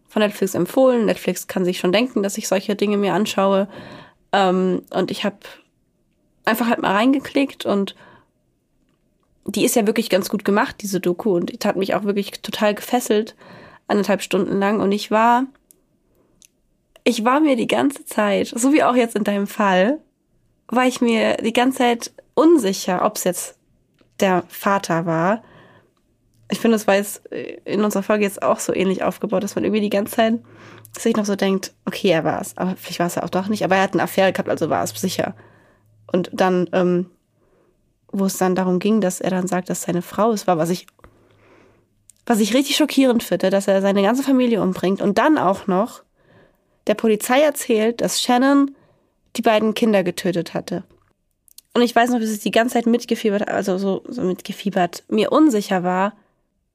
von Netflix empfohlen. Netflix kann sich schon denken, dass ich solche Dinge mir anschaue. Ähm, und ich habe einfach halt mal reingeklickt und die ist ja wirklich ganz gut gemacht, diese Doku. Und die hat mich auch wirklich total gefesselt, anderthalb Stunden lang. Und ich war ich war mir die ganze Zeit, so wie auch jetzt in deinem Fall, war ich mir die ganze Zeit unsicher, ob es jetzt der Vater war. Ich finde, es war jetzt in unserer Folge jetzt auch so ähnlich aufgebaut, dass man irgendwie die ganze Zeit sich noch so denkt, okay, er war es, aber vielleicht war es ja auch doch nicht, aber er hat eine Affäre gehabt, also war es sicher. Und dann, ähm, wo es dann darum ging, dass er dann sagt, dass seine Frau es war, was ich, was ich richtig schockierend finde, dass er seine ganze Familie umbringt und dann auch noch der Polizei erzählt, dass Shannon die beiden Kinder getötet hatte. Und ich weiß noch, dass ich die ganze Zeit mitgefiebert, also so, so mitgefiebert, mir unsicher war,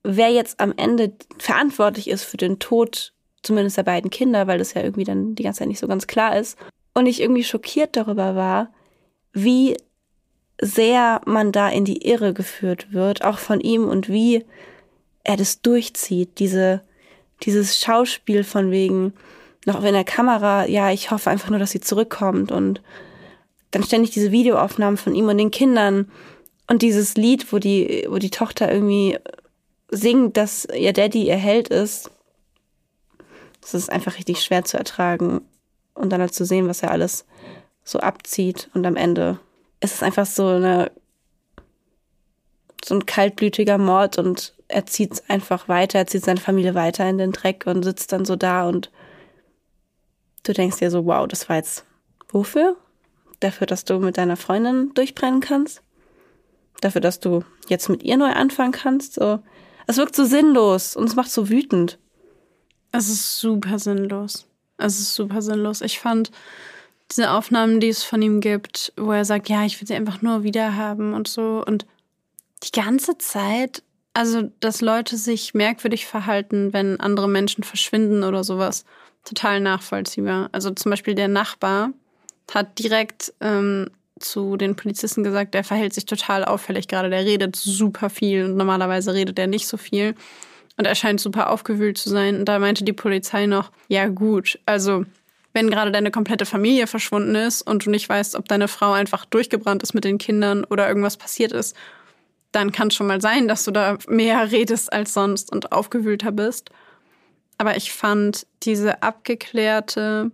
wer jetzt am Ende verantwortlich ist für den Tod zumindest der beiden Kinder, weil das ja irgendwie dann die ganze Zeit nicht so ganz klar ist. Und ich irgendwie schockiert darüber war, wie sehr man da in die Irre geführt wird, auch von ihm und wie er das durchzieht, diese, dieses Schauspiel von wegen, noch in der Kamera, ja, ich hoffe einfach nur, dass sie zurückkommt und dann ständig diese Videoaufnahmen von ihm und den Kindern und dieses Lied, wo die, wo die Tochter irgendwie singt, dass ihr Daddy ihr Held ist. Das ist einfach richtig schwer zu ertragen und dann halt zu sehen, was er alles so abzieht und am Ende ist es einfach so eine so ein kaltblütiger Mord und er zieht einfach weiter, er zieht seine Familie weiter in den Dreck und sitzt dann so da und Du denkst dir so, wow, das war jetzt wofür? Dafür, dass du mit deiner Freundin durchbrennen kannst? Dafür, dass du jetzt mit ihr neu anfangen kannst? So. Es wirkt so sinnlos und es macht so wütend. Es ist super sinnlos. Es ist super sinnlos. Ich fand diese Aufnahmen, die es von ihm gibt, wo er sagt, ja, ich will sie einfach nur wieder haben und so. Und die ganze Zeit, also, dass Leute sich merkwürdig verhalten, wenn andere Menschen verschwinden oder sowas total nachvollziehbar. Also zum Beispiel der Nachbar hat direkt ähm, zu den Polizisten gesagt, der verhält sich total auffällig gerade. Der redet super viel und normalerweise redet er nicht so viel. Und er scheint super aufgewühlt zu sein. Und da meinte die Polizei noch, ja gut, also wenn gerade deine komplette Familie verschwunden ist und du nicht weißt, ob deine Frau einfach durchgebrannt ist mit den Kindern oder irgendwas passiert ist, dann kann schon mal sein, dass du da mehr redest als sonst und aufgewühlter bist. Aber ich fand diese abgeklärte,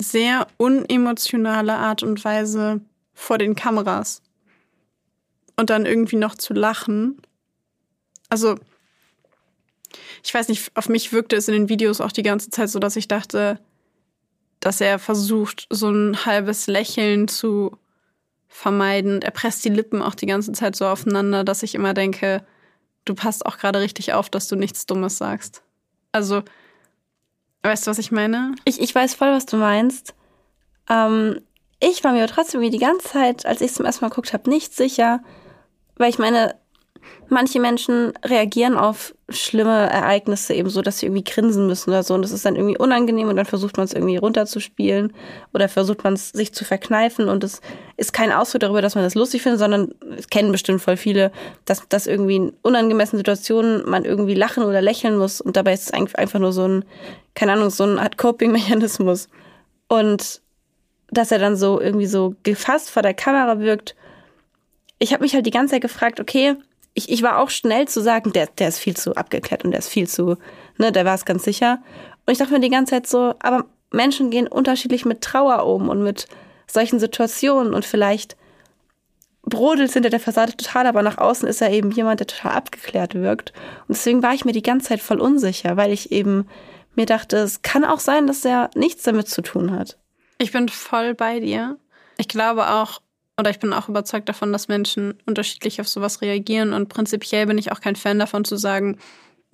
sehr unemotionale Art und Weise vor den Kameras und dann irgendwie noch zu lachen. Also, ich weiß nicht, auf mich wirkte es in den Videos auch die ganze Zeit so, dass ich dachte, dass er versucht, so ein halbes Lächeln zu vermeiden. Er presst die Lippen auch die ganze Zeit so aufeinander, dass ich immer denke, du passt auch gerade richtig auf, dass du nichts Dummes sagst. Also, weißt du, was ich meine? Ich, ich weiß voll, was du meinst. Ähm, ich war mir aber trotzdem die ganze Zeit, als ich es zum ersten Mal geguckt habe, nicht sicher, weil ich meine, manche Menschen reagieren auf schlimme Ereignisse eben so, dass sie irgendwie grinsen müssen oder so. Und das ist dann irgendwie unangenehm und dann versucht man es irgendwie runterzuspielen oder versucht man es sich zu verkneifen. Und es ist kein Ausdruck darüber, dass man das lustig findet, sondern es kennen bestimmt voll viele, dass, dass irgendwie in unangemessenen Situationen man irgendwie lachen oder lächeln muss. Und dabei ist es einfach nur so ein, keine Ahnung, so eine Art Coping-Mechanismus. Und dass er dann so irgendwie so gefasst vor der Kamera wirkt. Ich habe mich halt die ganze Zeit gefragt, okay, ich, ich war auch schnell zu sagen, der, der ist viel zu abgeklärt und der ist viel zu, ne, der war es ganz sicher. Und ich dachte mir die ganze Zeit so, aber Menschen gehen unterschiedlich mit Trauer um und mit solchen Situationen und vielleicht brodelt hinter der Fassade total, aber nach außen ist er eben jemand, der total abgeklärt wirkt. Und deswegen war ich mir die ganze Zeit voll unsicher, weil ich eben mir dachte, es kann auch sein, dass er nichts damit zu tun hat. Ich bin voll bei dir. Ich glaube auch, oder ich bin auch überzeugt davon, dass Menschen unterschiedlich auf sowas reagieren. Und prinzipiell bin ich auch kein Fan davon zu sagen,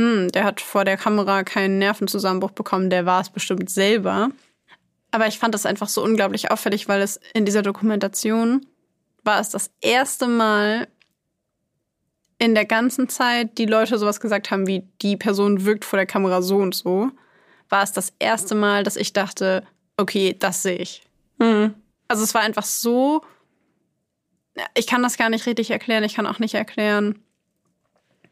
hm, der hat vor der Kamera keinen Nervenzusammenbruch bekommen, der war es bestimmt selber. Aber ich fand das einfach so unglaublich auffällig, weil es in dieser Dokumentation war es das erste Mal in der ganzen Zeit, die Leute sowas gesagt haben, wie die Person wirkt vor der Kamera so und so, war es das erste Mal, dass ich dachte, okay, das sehe ich. Mhm. Also es war einfach so ich kann das gar nicht richtig erklären. Ich kann auch nicht erklären,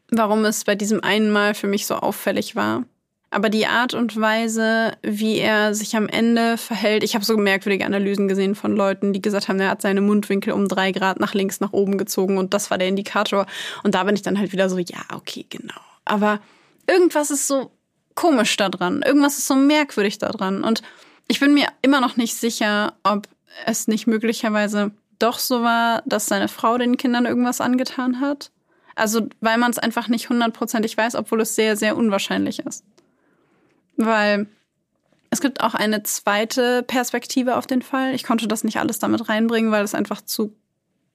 warum es bei diesem einen Mal für mich so auffällig war. Aber die Art und Weise, wie er sich am Ende verhält, ich habe so merkwürdige Analysen gesehen von Leuten, die gesagt haben, er hat seine Mundwinkel um drei Grad nach links, nach oben gezogen und das war der Indikator. Und da bin ich dann halt wieder so, ja, okay, genau. Aber irgendwas ist so komisch da dran. Irgendwas ist so merkwürdig da dran. Und ich bin mir immer noch nicht sicher, ob es nicht möglicherweise doch so war, dass seine Frau den Kindern irgendwas angetan hat. Also, weil man es einfach nicht hundertprozentig weiß, obwohl es sehr, sehr unwahrscheinlich ist. Weil es gibt auch eine zweite Perspektive auf den Fall. Ich konnte das nicht alles damit reinbringen, weil es einfach zu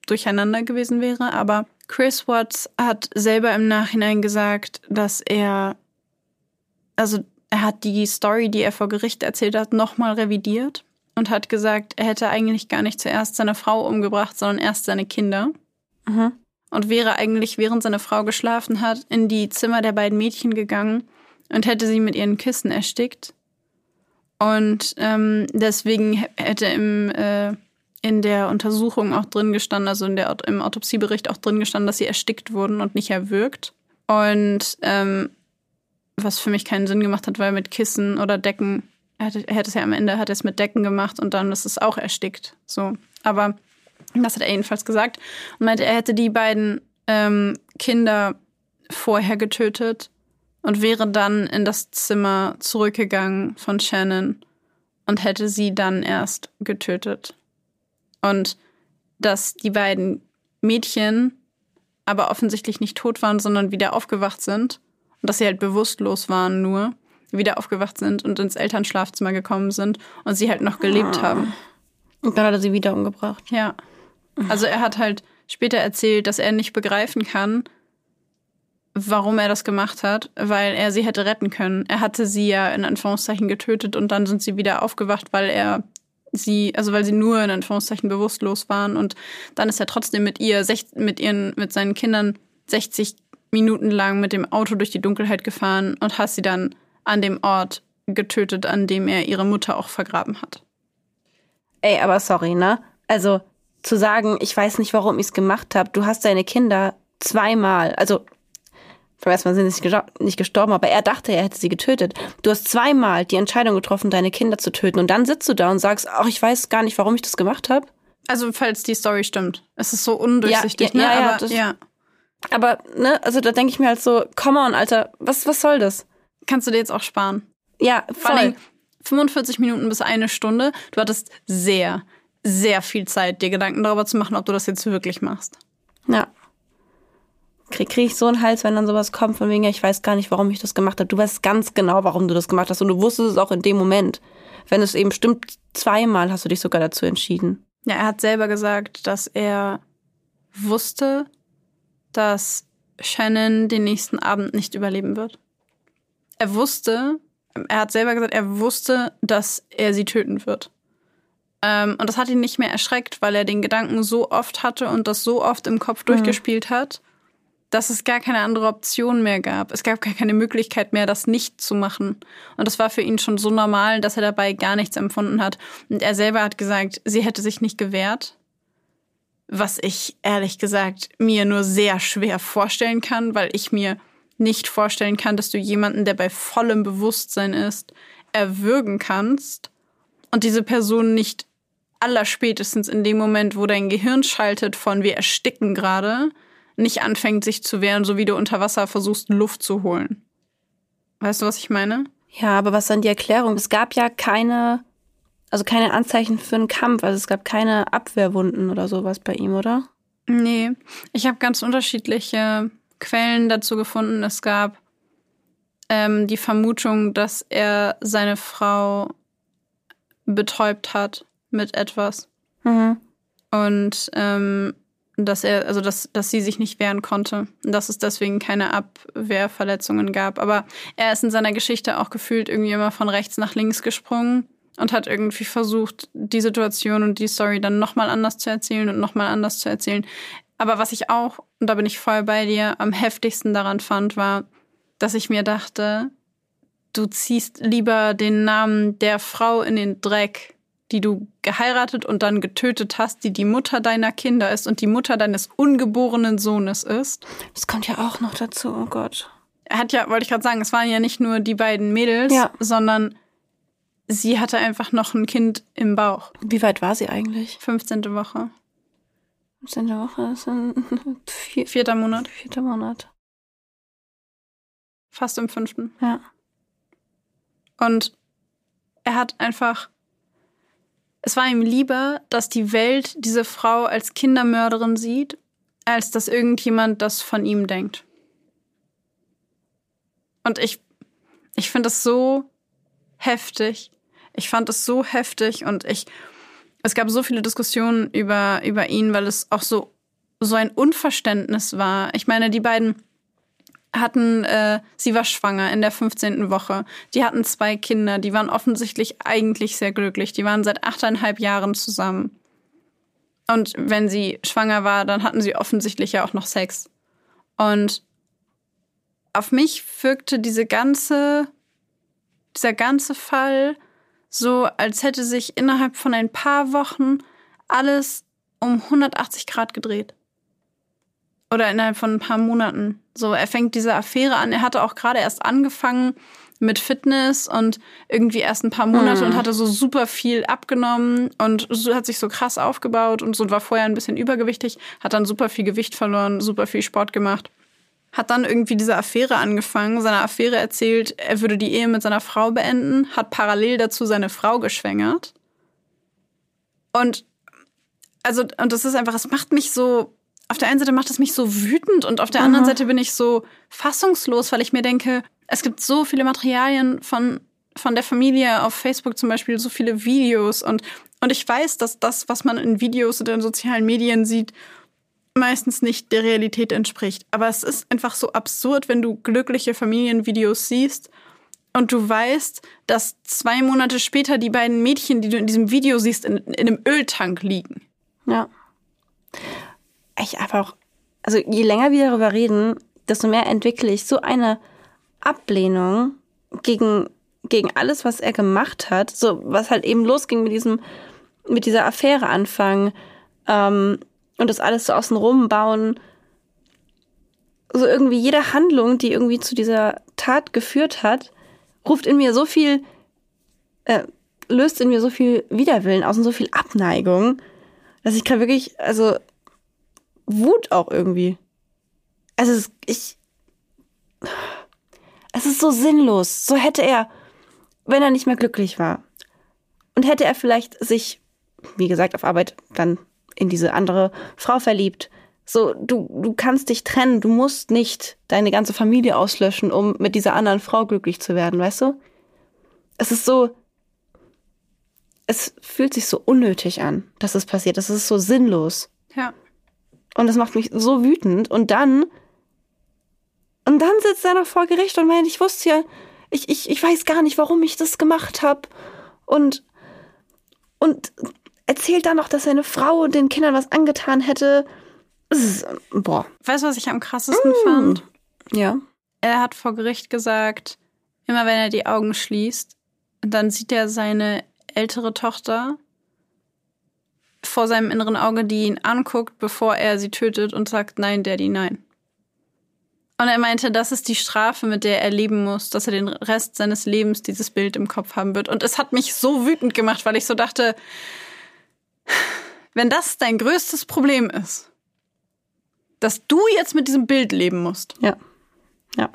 durcheinander gewesen wäre. Aber Chris Watts hat selber im Nachhinein gesagt, dass er, also er hat die Story, die er vor Gericht erzählt hat, nochmal revidiert und hat gesagt, er hätte eigentlich gar nicht zuerst seine Frau umgebracht, sondern erst seine Kinder. Mhm. Und wäre eigentlich, während seine Frau geschlafen hat, in die Zimmer der beiden Mädchen gegangen und hätte sie mit ihren Kissen erstickt. Und ähm, deswegen hätte im, äh, in der Untersuchung auch drin gestanden, also in der, im Autopsiebericht auch drin gestanden, dass sie erstickt wurden und nicht erwürgt. Und ähm, was für mich keinen Sinn gemacht hat, weil mit Kissen oder Decken er hätte, er hätte es ja am Ende, hat es mit Decken gemacht und dann ist es auch erstickt. So. Aber das hat er jedenfalls gesagt und meinte, er hätte die beiden ähm, Kinder vorher getötet und wäre dann in das Zimmer zurückgegangen von Shannon und hätte sie dann erst getötet. Und dass die beiden Mädchen aber offensichtlich nicht tot waren, sondern wieder aufgewacht sind und dass sie halt bewusstlos waren nur wieder aufgewacht sind und ins Elternschlafzimmer gekommen sind und sie halt noch gelebt ah. haben. Und dann hat er sie wieder umgebracht. Ja. Also er hat halt später erzählt, dass er nicht begreifen kann, warum er das gemacht hat, weil er sie hätte retten können. Er hatte sie ja in Anführungszeichen getötet und dann sind sie wieder aufgewacht, weil er sie, also weil sie nur in Anführungszeichen bewusstlos waren und dann ist er trotzdem mit ihr, mit ihren, mit seinen Kindern 60 Minuten lang mit dem Auto durch die Dunkelheit gefahren und hat sie dann an dem Ort getötet, an dem er ihre Mutter auch vergraben hat. Ey, aber sorry, ne? Also zu sagen, ich weiß nicht, warum ich es gemacht habe. Du hast deine Kinder zweimal, also beim ersten Mal sind sie nicht gestorben, aber er dachte, er hätte sie getötet. Du hast zweimal die Entscheidung getroffen, deine Kinder zu töten und dann sitzt du da und sagst, ach, ich weiß gar nicht, warum ich das gemacht habe. Also falls die Story stimmt. Es ist so undurchsichtig, ja, ja, ne? Ja, aber, ja. Aber, ne, also da denke ich mir halt so, komm on, Alter, was, was soll das? Kannst du dir jetzt auch sparen. Ja, Vor allem voll. 45 Minuten bis eine Stunde. Du hattest sehr, sehr viel Zeit, dir Gedanken darüber zu machen, ob du das jetzt wirklich machst. Ja. Krieg, krieg ich so einen Hals, wenn dann sowas kommt, von wegen, ja, ich weiß gar nicht, warum ich das gemacht habe. Du weißt ganz genau, warum du das gemacht hast und du wusstest es auch in dem Moment. Wenn es eben stimmt, zweimal hast du dich sogar dazu entschieden. Ja, er hat selber gesagt, dass er wusste, dass Shannon den nächsten Abend nicht überleben wird. Er wusste, er hat selber gesagt, er wusste, dass er sie töten wird. Ähm, und das hat ihn nicht mehr erschreckt, weil er den Gedanken so oft hatte und das so oft im Kopf durchgespielt hat, dass es gar keine andere Option mehr gab. Es gab gar keine Möglichkeit mehr, das nicht zu machen. Und das war für ihn schon so normal, dass er dabei gar nichts empfunden hat. Und er selber hat gesagt, sie hätte sich nicht gewehrt. Was ich ehrlich gesagt mir nur sehr schwer vorstellen kann, weil ich mir nicht vorstellen kann, dass du jemanden, der bei vollem Bewusstsein ist, erwürgen kannst und diese Person nicht allerspätestens in dem Moment, wo dein Gehirn schaltet von wir ersticken gerade, nicht anfängt sich zu wehren, so wie du unter Wasser versuchst, Luft zu holen. Weißt du, was ich meine? Ja, aber was dann die Erklärung? Es gab ja keine, also keine Anzeichen für einen Kampf, also es gab keine Abwehrwunden oder sowas bei ihm, oder? Nee, ich habe ganz unterschiedliche Quellen dazu gefunden. Es gab ähm, die Vermutung, dass er seine Frau betäubt hat mit etwas. Mhm. Und ähm, dass er, also dass, dass sie sich nicht wehren konnte. Und dass es deswegen keine Abwehrverletzungen gab. Aber er ist in seiner Geschichte auch gefühlt irgendwie immer von rechts nach links gesprungen und hat irgendwie versucht, die Situation und die Story dann nochmal anders zu erzählen und nochmal anders zu erzählen. Aber was ich auch, und da bin ich voll bei dir, am heftigsten daran fand, war, dass ich mir dachte, du ziehst lieber den Namen der Frau in den Dreck, die du geheiratet und dann getötet hast, die die Mutter deiner Kinder ist und die Mutter deines ungeborenen Sohnes ist. Das kommt ja auch noch dazu, oh Gott. Er hat ja, wollte ich gerade sagen, es waren ja nicht nur die beiden Mädels, Ja. sondern sie hatte einfach noch ein Kind im Bauch. Wie weit war sie eigentlich? 15. Woche. 15. Woche, das sind vier, Vierter Monat. vierter Monat. Fast im fünften. Ja. Und er hat einfach. Es war ihm lieber, dass die Welt diese Frau als Kindermörderin sieht, als dass irgendjemand das von ihm denkt. Und ich, ich finde es so heftig. Ich fand es so heftig und ich, es gab so viele Diskussionen über, über ihn, weil es auch so, so ein Unverständnis war. Ich meine, die beiden hatten, äh, sie war schwanger in der 15. Woche. Die hatten zwei Kinder, die waren offensichtlich eigentlich sehr glücklich. Die waren seit achteinhalb Jahren zusammen. Und wenn sie schwanger war, dann hatten sie offensichtlich ja auch noch Sex. Und auf mich wirkte diese ganze, dieser ganze Fall so, als hätte sich innerhalb von ein paar Wochen alles um 180 Grad gedreht. Oder innerhalb von ein paar Monaten. So, er fängt diese Affäre an. Er hatte auch gerade erst angefangen mit Fitness und irgendwie erst ein paar Monate und hatte so super viel abgenommen und so hat sich so krass aufgebaut und so war vorher ein bisschen übergewichtig, hat dann super viel Gewicht verloren, super viel Sport gemacht. Hat dann irgendwie diese Affäre angefangen, seine Affäre erzählt, er würde die Ehe mit seiner Frau beenden, hat parallel dazu seine Frau geschwängert. Und also, und das ist einfach, es macht mich so, auf der einen Seite macht es mich so wütend und auf der anderen Seite bin ich so fassungslos, weil ich mir denke, es gibt so viele Materialien von, von der Familie auf Facebook zum Beispiel, so viele Videos und, und ich weiß, dass das, was man in Videos oder in sozialen Medien sieht, meistens nicht der Realität entspricht. Aber es ist einfach so absurd, wenn du glückliche Familienvideos siehst und du weißt, dass zwei Monate später die beiden Mädchen, die du in diesem Video siehst, in, in einem Öltank liegen. Ja. Ich einfach, also je länger wir darüber reden, desto mehr entwickle ich so eine Ablehnung gegen, gegen alles, was er gemacht hat. So, was halt eben losging mit diesem, mit dieser Affäre anfangen, ähm, und das alles so außenrum bauen. So irgendwie jede Handlung, die irgendwie zu dieser Tat geführt hat, ruft in mir so viel, äh, löst in mir so viel Widerwillen aus und so viel Abneigung, dass ich gerade wirklich, also Wut auch irgendwie. Also ich. Es ist so sinnlos. So hätte er, wenn er nicht mehr glücklich war. Und hätte er vielleicht sich, wie gesagt, auf Arbeit dann in diese andere Frau verliebt. So, du, du kannst dich trennen, du musst nicht deine ganze Familie auslöschen, um mit dieser anderen Frau glücklich zu werden, weißt du? Es ist so, es fühlt sich so unnötig an, dass es passiert. Das ist so sinnlos. Ja. Und das macht mich so wütend. Und dann, und dann sitzt er noch vor Gericht und meint, ich wusste ja, ich, ich, ich weiß gar nicht, warum ich das gemacht habe. Und, und erzählt dann noch, dass seine Frau den Kindern was angetan hätte. Ist, boah. Weißt du, was ich am krassesten mm. fand? Ja. Er hat vor Gericht gesagt, immer wenn er die Augen schließt, dann sieht er seine ältere Tochter vor seinem inneren Auge, die ihn anguckt, bevor er sie tötet und sagt, nein, Daddy, nein. Und er meinte, das ist die Strafe, mit der er leben muss, dass er den Rest seines Lebens dieses Bild im Kopf haben wird. Und es hat mich so wütend gemacht, weil ich so dachte, wenn das dein größtes Problem ist, dass du jetzt mit diesem Bild leben musst. Ja. Ja.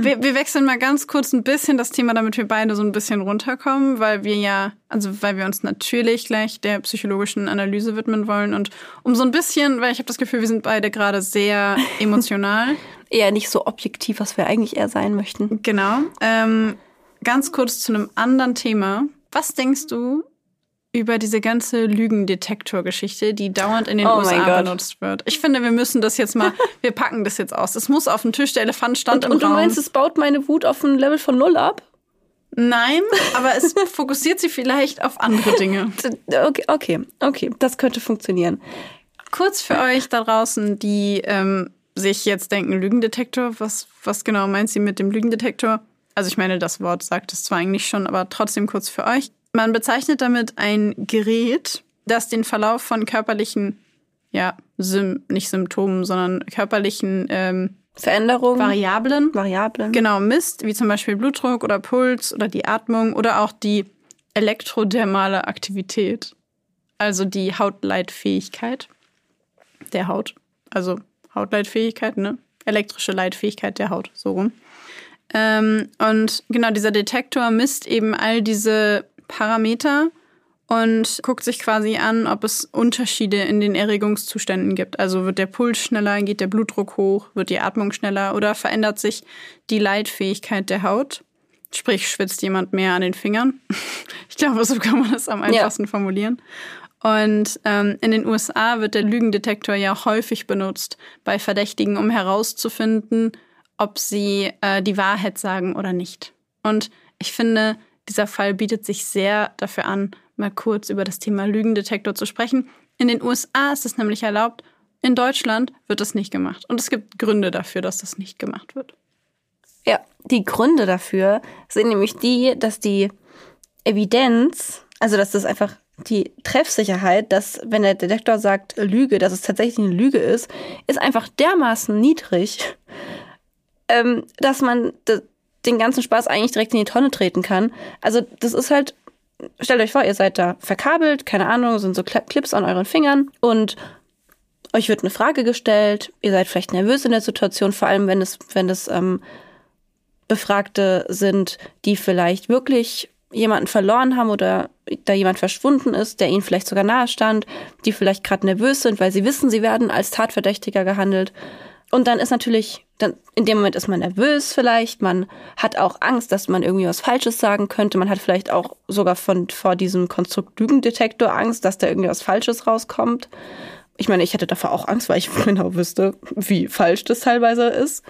Wir, wir, wechseln mal ganz kurz ein bisschen das Thema, damit wir beide so ein bisschen runterkommen, weil wir ja, also weil wir uns natürlich gleich der psychologischen Analyse widmen wollen und um so ein bisschen, weil ich habe das Gefühl, wir sind beide gerade sehr emotional. eher nicht so objektiv, was wir eigentlich eher sein möchten. Genau. Ähm, ganz kurz zu einem anderen Thema. Was denkst du, über diese ganze Lügendetektor-Geschichte, die dauernd in den oh USA benutzt wird. Ich finde, wir müssen das jetzt mal, wir packen das jetzt aus. Es muss auf den Tisch, der Elefant stand und, im und Raum. Und du meinst, es baut meine Wut auf ein Level von null ab? Nein, aber es fokussiert sie vielleicht auf andere Dinge. Okay, okay, okay, das könnte funktionieren. Kurz für euch da draußen, die ähm, sich jetzt denken, Lügendetektor, was, was genau meint sie mit dem Lügendetektor? Also ich meine, das Wort sagt es zwar eigentlich schon, aber trotzdem kurz für euch. Man bezeichnet damit ein Gerät, das den Verlauf von körperlichen, ja, Sym nicht Symptomen, sondern körperlichen ähm, Veränderungen, Variablen, Variablen, genau misst, wie zum Beispiel Blutdruck oder Puls oder die Atmung oder auch die elektrodermale Aktivität, also die Hautleitfähigkeit der Haut, also Hautleitfähigkeit, ne? Elektrische Leitfähigkeit der Haut, so rum. Ähm, und genau dieser Detektor misst eben all diese Parameter und guckt sich quasi an, ob es Unterschiede in den Erregungszuständen gibt. Also wird der Puls schneller, geht der Blutdruck hoch, wird die Atmung schneller oder verändert sich die Leitfähigkeit der Haut. Sprich, schwitzt jemand mehr an den Fingern. ich glaube, so kann man das am einfachsten ja. formulieren. Und ähm, in den USA wird der Lügendetektor ja häufig benutzt bei Verdächtigen, um herauszufinden, ob sie äh, die Wahrheit sagen oder nicht. Und ich finde, dieser Fall bietet sich sehr dafür an, mal kurz über das Thema Lügendetektor zu sprechen. In den USA ist es nämlich erlaubt, in Deutschland wird das nicht gemacht. Und es gibt Gründe dafür, dass das nicht gemacht wird. Ja, die Gründe dafür sind nämlich die, dass die Evidenz, also dass das einfach die Treffsicherheit, dass wenn der Detektor sagt Lüge, dass es tatsächlich eine Lüge ist, ist einfach dermaßen niedrig, ähm, dass man den ganzen Spaß eigentlich direkt in die Tonne treten kann. Also das ist halt, stellt euch vor, ihr seid da verkabelt, keine Ahnung, sind so Clips an euren Fingern und euch wird eine Frage gestellt, ihr seid vielleicht nervös in der Situation, vor allem wenn es, wenn es ähm, Befragte sind, die vielleicht wirklich jemanden verloren haben oder da jemand verschwunden ist, der ihnen vielleicht sogar nahe stand, die vielleicht gerade nervös sind, weil sie wissen, sie werden als Tatverdächtiger gehandelt. Und dann ist natürlich, dann, in dem Moment ist man nervös vielleicht, man hat auch Angst, dass man irgendwie was Falsches sagen könnte, man hat vielleicht auch sogar von, vor diesem Konstrukt Lügendetektor Angst, dass da irgendwie was Falsches rauskommt. Ich meine, ich hätte davor auch Angst, weil ich genau wüsste, wie falsch das teilweise ist.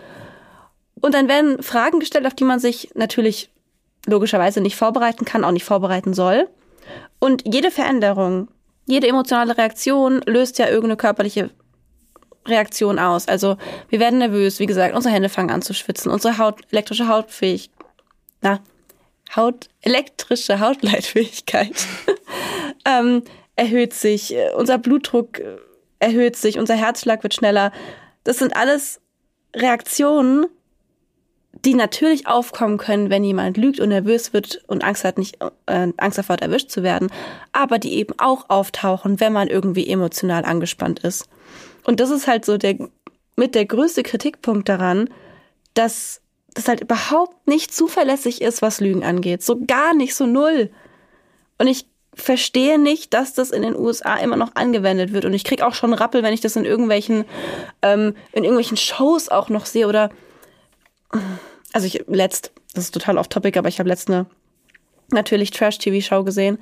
Und dann werden Fragen gestellt, auf die man sich natürlich logischerweise nicht vorbereiten kann, auch nicht vorbereiten soll. Und jede Veränderung, jede emotionale Reaktion löst ja irgendeine körperliche Reaktion aus. Also wir werden nervös, wie gesagt, unsere Hände fangen an zu schwitzen, unsere Haut, elektrische Hautfähig, na, Haut, elektrische Hautleitfähigkeit ähm, erhöht sich, unser Blutdruck äh, erhöht sich, unser Herzschlag wird schneller. Das sind alles Reaktionen, die natürlich aufkommen können, wenn jemand lügt und nervös wird und Angst hat, nicht äh, Angst davor erwischt zu werden, aber die eben auch auftauchen, wenn man irgendwie emotional angespannt ist. Und das ist halt so der mit der größte Kritikpunkt daran, dass das halt überhaupt nicht zuverlässig ist, was Lügen angeht. So gar nicht, so null. Und ich verstehe nicht, dass das in den USA immer noch angewendet wird. Und ich krieg auch schon Rappel, wenn ich das in irgendwelchen, ähm, in irgendwelchen Shows auch noch sehe oder also ich letzt, das ist total off topic, aber ich habe letzt eine natürlich Trash-TV-Show gesehen.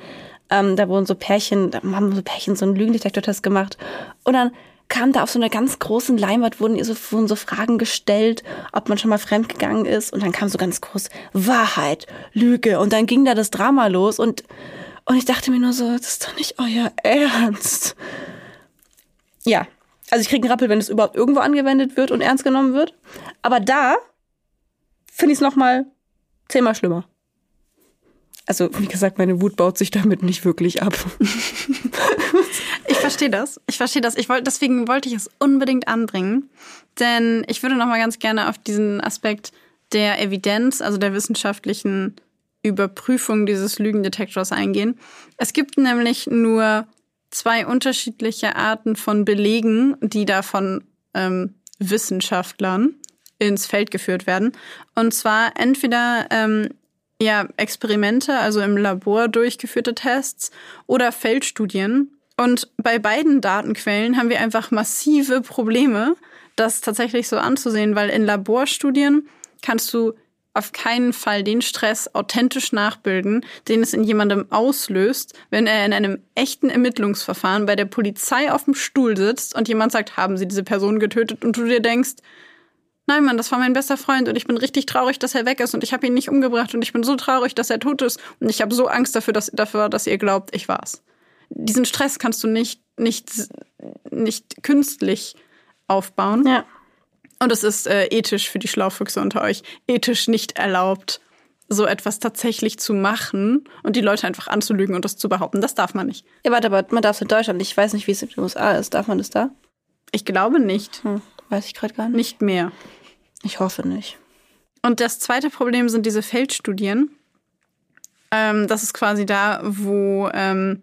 Ähm, da wurden so Pärchen, da haben so Pärchen so einen Lügendetektor-Test gemacht. Und dann kam da auf so einer ganz großen Leinwand, wurden ihr so, wurden so Fragen gestellt, ob man schon mal fremdgegangen ist. Und dann kam so ganz groß Wahrheit, Lüge. Und dann ging da das Drama los. Und, und ich dachte mir nur so, das ist doch nicht euer Ernst. Ja, also ich kriege einen Rappel, wenn es überhaupt irgendwo angewendet wird und ernst genommen wird. Aber da finde ich es nochmal zehnmal schlimmer. Also, wie gesagt, meine Wut baut sich damit nicht wirklich ab. ich verstehe das. Ich verstehe das. Ich wollte, deswegen wollte ich es unbedingt anbringen. Denn ich würde nochmal ganz gerne auf diesen Aspekt der Evidenz, also der wissenschaftlichen Überprüfung dieses Lügendetektors eingehen. Es gibt nämlich nur zwei unterschiedliche Arten von Belegen, die da von ähm, Wissenschaftlern ins Feld geführt werden. Und zwar entweder ähm, ja, Experimente, also im Labor durchgeführte Tests oder Feldstudien. Und bei beiden Datenquellen haben wir einfach massive Probleme, das tatsächlich so anzusehen, weil in Laborstudien kannst du auf keinen Fall den Stress authentisch nachbilden, den es in jemandem auslöst, wenn er in einem echten Ermittlungsverfahren bei der Polizei auf dem Stuhl sitzt und jemand sagt, haben Sie diese Person getötet und du dir denkst, nein Mann, das war mein bester Freund und ich bin richtig traurig, dass er weg ist und ich habe ihn nicht umgebracht und ich bin so traurig, dass er tot ist und ich habe so Angst dafür, dass, dafür, dass ihr glaubt, ich war's. Diesen Stress kannst du nicht, nicht, nicht künstlich aufbauen. Ja. Und es ist äh, ethisch für die Schlaufüchse unter euch, ethisch nicht erlaubt, so etwas tatsächlich zu machen und die Leute einfach anzulügen und das zu behaupten. Das darf man nicht. Ja, warte, aber man darf es in Deutschland. Ich weiß nicht, wie es in den USA ist. Darf man das da? Ich glaube nicht. Hm, weiß ich gerade gar nicht. Nicht mehr. Ich hoffe nicht. Und das zweite Problem sind diese Feldstudien. Ähm, das ist quasi da, wo, ähm,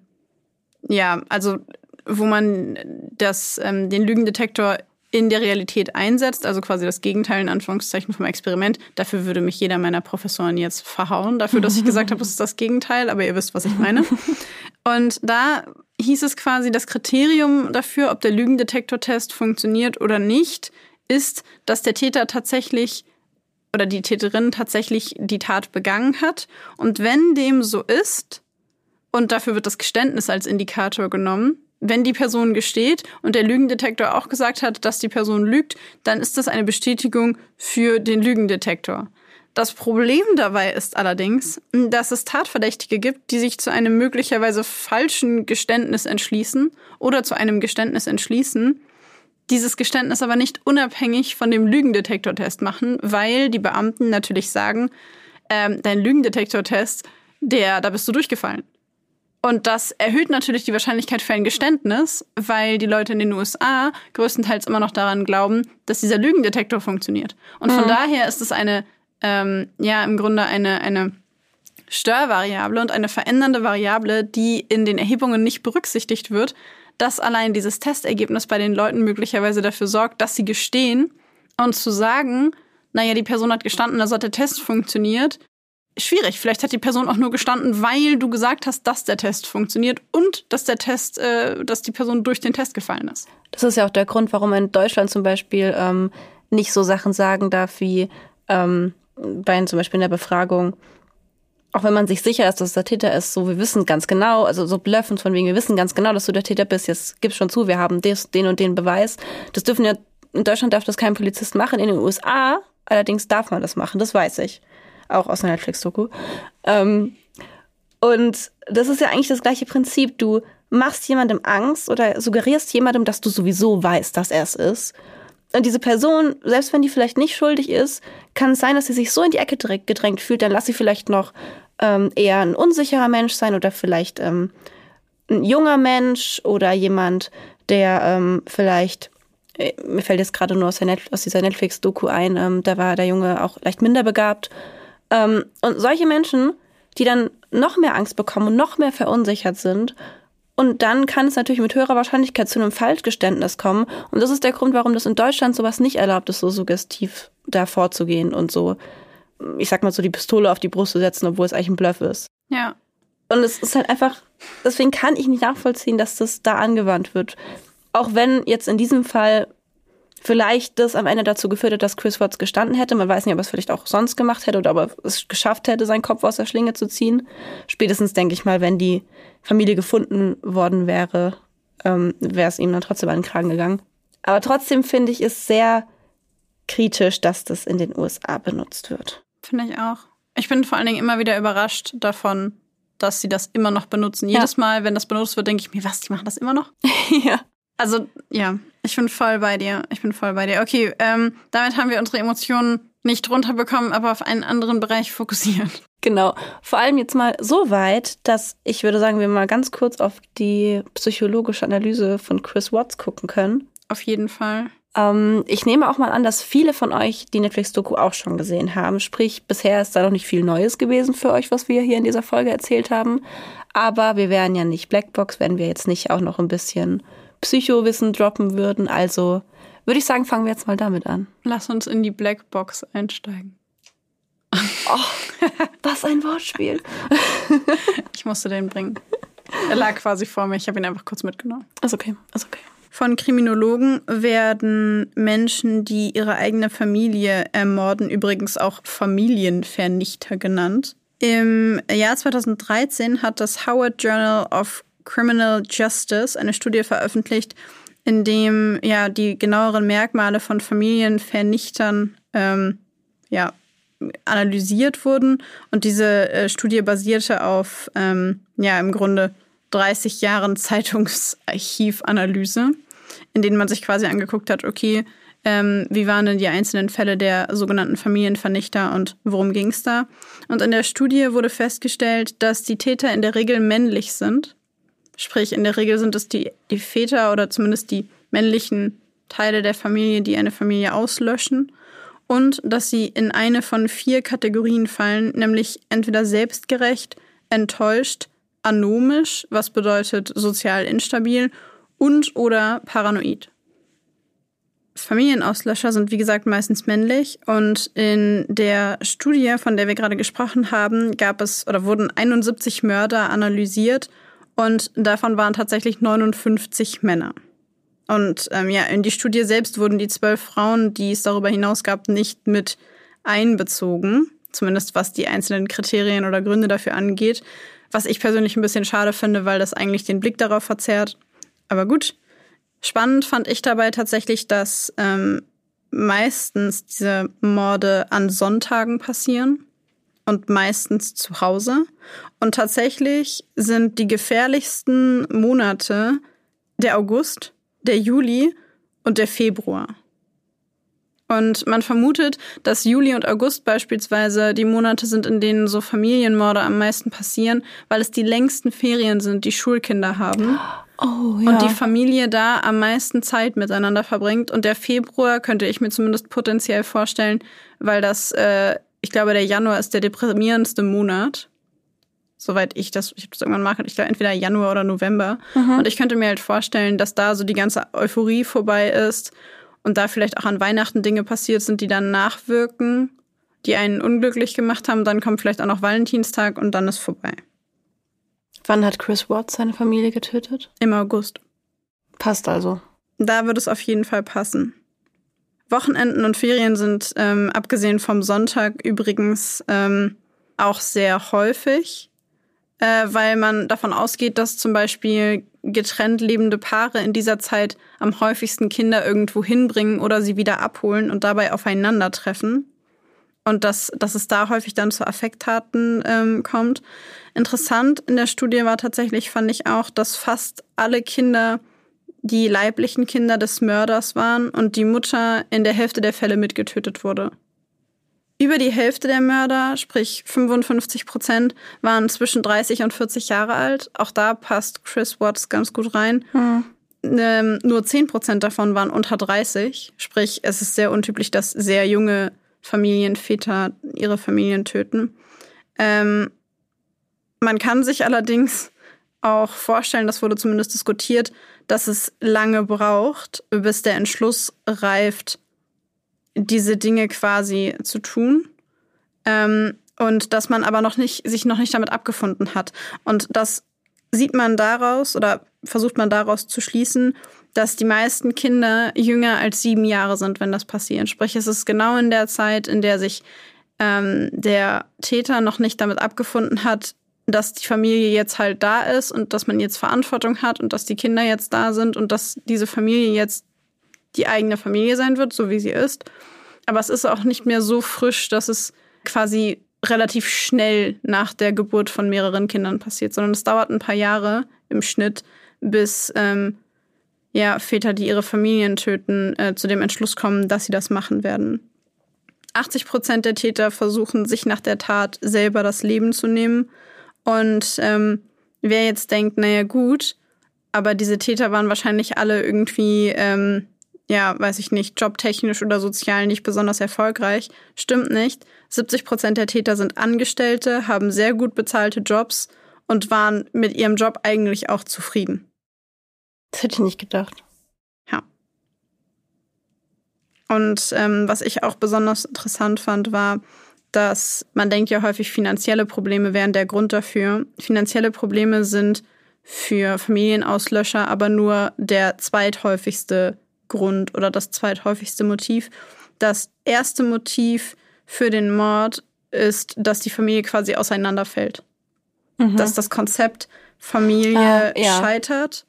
ja, also wo man das, ähm, den Lügendetektor in der Realität einsetzt, also quasi das Gegenteil in Anführungszeichen vom Experiment. Dafür würde mich jeder meiner Professoren jetzt verhauen, dafür, dass ich gesagt habe, es ist das Gegenteil, aber ihr wisst, was ich meine. Und da hieß es quasi, das Kriterium dafür, ob der Lügendetektortest funktioniert oder nicht, ist, dass der Täter tatsächlich oder die Täterin tatsächlich die Tat begangen hat. Und wenn dem so ist, und dafür wird das Geständnis als Indikator genommen, wenn die Person gesteht und der Lügendetektor auch gesagt hat, dass die Person lügt, dann ist das eine Bestätigung für den Lügendetektor. Das Problem dabei ist allerdings, dass es Tatverdächtige gibt, die sich zu einem möglicherweise falschen Geständnis entschließen oder zu einem Geständnis entschließen, dieses Geständnis aber nicht unabhängig von dem Lügendetektortest machen, weil die Beamten natürlich sagen, ähm, dein Lügendetektortest, der, da bist du durchgefallen. Und das erhöht natürlich die Wahrscheinlichkeit für ein Geständnis, weil die Leute in den USA größtenteils immer noch daran glauben, dass dieser Lügendetektor funktioniert. Und von mhm. daher ist es eine, ähm, ja, im Grunde eine, eine Störvariable und eine verändernde Variable, die in den Erhebungen nicht berücksichtigt wird, dass allein dieses Testergebnis bei den Leuten möglicherweise dafür sorgt, dass sie gestehen und zu sagen, naja, die Person hat gestanden, also hat der Test funktioniert. Schwierig. Vielleicht hat die Person auch nur gestanden, weil du gesagt hast, dass der Test funktioniert und dass der Test, äh, dass die Person durch den Test gefallen ist. Das ist ja auch der Grund, warum man in Deutschland zum Beispiel ähm, nicht so Sachen sagen darf wie ähm, bei zum Beispiel in der Befragung, auch wenn man sich sicher ist, dass es der Täter ist, so wir wissen ganz genau, also so bluffen von wegen, wir wissen ganz genau, dass du der Täter bist, jetzt gib schon zu, wir haben des, den und den Beweis. Das dürfen ja, in Deutschland darf das kein Polizist machen, in den USA allerdings darf man das machen, das weiß ich. Auch aus einer Netflix-Doku. Ähm, und das ist ja eigentlich das gleiche Prinzip. Du machst jemandem Angst oder suggerierst jemandem, dass du sowieso weißt, dass er es ist. Und diese Person, selbst wenn die vielleicht nicht schuldig ist, kann es sein, dass sie sich so in die Ecke gedrängt fühlt, dann lass sie vielleicht noch ähm, eher ein unsicherer Mensch sein oder vielleicht ähm, ein junger Mensch oder jemand, der ähm, vielleicht, äh, mir fällt jetzt gerade nur aus, Net aus dieser Netflix-Doku ein, ähm, da war der Junge auch leicht minder begabt. Ähm, und solche Menschen, die dann noch mehr Angst bekommen und noch mehr verunsichert sind Und dann kann es natürlich mit höherer Wahrscheinlichkeit zu einem Falschgeständnis kommen. Und das ist der Grund, warum das in Deutschland sowas nicht erlaubt ist, so suggestiv da vorzugehen und so, ich sag mal so, die Pistole auf die Brust zu setzen, obwohl es eigentlich ein Bluff ist. Ja. Und es ist halt einfach, deswegen kann ich nicht nachvollziehen, dass das da angewandt wird. Auch wenn jetzt in diesem Fall vielleicht das am Ende dazu geführt hat, dass Chris Watts gestanden hätte. Man weiß nicht, ob er es vielleicht auch sonst gemacht hätte oder ob er es geschafft hätte, seinen Kopf aus der Schlinge zu ziehen. Spätestens denke ich mal, wenn die Familie gefunden worden wäre, ähm, wäre es ihm dann trotzdem an den Kragen gegangen. Aber trotzdem finde ich es sehr kritisch, dass das in den USA benutzt wird. Finde ich auch. Ich bin vor allen Dingen immer wieder überrascht davon, dass sie das immer noch benutzen. Ja. Jedes Mal, wenn das benutzt wird, denke ich mir, was, die machen das immer noch? ja. Also, ja, ich bin voll bei dir. Ich bin voll bei dir. Okay, ähm, damit haben wir unsere Emotionen nicht runterbekommen, aber auf einen anderen Bereich fokussiert. Genau. Vor allem jetzt mal so weit, dass ich würde sagen, wir mal ganz kurz auf die psychologische Analyse von Chris Watts gucken können. Auf jeden Fall. Ähm, ich nehme auch mal an, dass viele von euch die Netflix-Doku auch schon gesehen haben. Sprich, bisher ist da noch nicht viel Neues gewesen für euch, was wir hier in dieser Folge erzählt haben. Aber wir wären ja nicht Blackbox, wenn wir jetzt nicht auch noch ein bisschen Psychowissen droppen würden. Also würde ich sagen, fangen wir jetzt mal damit an. Lass uns in die Blackbox einsteigen. Oh, was ein Wortspiel. ich musste den bringen. Er lag quasi vor mir, ich habe ihn einfach kurz mitgenommen. Ist okay, ist okay. Von Kriminologen werden Menschen, die ihre eigene Familie ermorden, übrigens auch Familienvernichter genannt. Im Jahr 2013 hat das Howard Journal of Criminal Justice eine Studie veröffentlicht, in dem ja die genaueren Merkmale von Familienvernichtern ähm, ja, analysiert wurden. Und diese äh, Studie basierte auf ähm, ja im Grunde 30 Jahren Zeitungsarchivanalyse, in denen man sich quasi angeguckt hat, okay, ähm, wie waren denn die einzelnen Fälle der sogenannten Familienvernichter und worum ging es da? Und in der Studie wurde festgestellt, dass die Täter in der Regel männlich sind. Sprich, in der Regel sind es die, die Väter oder zumindest die männlichen Teile der Familie, die eine Familie auslöschen. Und dass sie in eine von vier Kategorien fallen, nämlich entweder selbstgerecht, enttäuscht, anomisch, was bedeutet sozial instabil, und oder paranoid. Familienauslöscher sind wie gesagt meistens männlich und in der Studie, von der wir gerade gesprochen haben, gab es oder wurden 71 Mörder analysiert und davon waren tatsächlich 59 Männer. Und ähm, ja, in die Studie selbst wurden die zwölf Frauen, die es darüber hinaus gab, nicht mit einbezogen, zumindest was die einzelnen Kriterien oder Gründe dafür angeht. Was ich persönlich ein bisschen schade finde, weil das eigentlich den Blick darauf verzerrt. Aber gut. Spannend fand ich dabei tatsächlich, dass ähm, meistens diese Morde an Sonntagen passieren und meistens zu Hause. Und tatsächlich sind die gefährlichsten Monate der August, der Juli und der Februar. Und man vermutet, dass Juli und August beispielsweise die Monate sind, in denen so Familienmorde am meisten passieren, weil es die längsten Ferien sind, die Schulkinder haben. Oh, ja. Und die Familie da am meisten Zeit miteinander verbringt. Und der Februar könnte ich mir zumindest potenziell vorstellen, weil das, äh, ich glaube, der Januar ist der deprimierendste Monat. Soweit ich das, ich habe das irgendwann mal, ich glaube entweder Januar oder November. Mhm. Und ich könnte mir halt vorstellen, dass da so die ganze Euphorie vorbei ist und da vielleicht auch an Weihnachten Dinge passiert sind, die dann nachwirken, die einen unglücklich gemacht haben, dann kommt vielleicht auch noch Valentinstag und dann ist vorbei. Wann hat Chris Watts seine Familie getötet? Im August. Passt also. Da wird es auf jeden Fall passen. Wochenenden und Ferien sind ähm, abgesehen vom Sonntag übrigens ähm, auch sehr häufig, äh, weil man davon ausgeht, dass zum Beispiel getrennt lebende Paare in dieser Zeit am häufigsten Kinder irgendwo hinbringen oder sie wieder abholen und dabei aufeinandertreffen. Und dass, dass es da häufig dann zu Affekttaten ähm, kommt. Interessant in der Studie war tatsächlich, fand ich auch, dass fast alle Kinder die leiblichen Kinder des Mörders waren und die Mutter in der Hälfte der Fälle mitgetötet wurde. Über die Hälfte der Mörder, sprich 55 Prozent, waren zwischen 30 und 40 Jahre alt. Auch da passt Chris Watts ganz gut rein. Hm. Ähm, nur 10 Prozent davon waren unter 30. Sprich, es ist sehr untypisch, dass sehr junge Familienväter ihre Familien töten. Ähm, man kann sich allerdings auch vorstellen, das wurde zumindest diskutiert, dass es lange braucht, bis der Entschluss reift, diese Dinge quasi zu tun. Ähm, und dass man aber noch nicht, sich noch nicht damit abgefunden hat. Und das sieht man daraus oder versucht man daraus zu schließen, dass die meisten Kinder jünger als sieben Jahre sind, wenn das passiert. Sprich, es ist genau in der Zeit, in der sich ähm, der Täter noch nicht damit abgefunden hat, dass die Familie jetzt halt da ist und dass man jetzt Verantwortung hat und dass die Kinder jetzt da sind und dass diese Familie jetzt die eigene Familie sein wird, so wie sie ist. Aber es ist auch nicht mehr so frisch, dass es quasi relativ schnell nach der Geburt von mehreren Kindern passiert, sondern es dauert ein paar Jahre im Schnitt, bis ähm, ja, Väter, die ihre Familien töten, äh, zu dem Entschluss kommen, dass sie das machen werden. 80 Prozent der Täter versuchen, sich nach der Tat selber das Leben zu nehmen. Und ähm, wer jetzt denkt, naja gut, aber diese Täter waren wahrscheinlich alle irgendwie, ähm, ja, weiß ich nicht, jobtechnisch oder sozial nicht besonders erfolgreich. Stimmt nicht. 70 Prozent der Täter sind Angestellte, haben sehr gut bezahlte Jobs und waren mit ihrem Job eigentlich auch zufrieden. Das hätte ich nicht gedacht. Ja. Und ähm, was ich auch besonders interessant fand, war, dass man denkt ja häufig, finanzielle Probleme wären der Grund dafür. Finanzielle Probleme sind für Familienauslöscher aber nur der zweithäufigste Grund oder das zweithäufigste Motiv. Das erste Motiv für den Mord ist, dass die Familie quasi auseinanderfällt. Mhm. Dass das Konzept Familie ah, ja. scheitert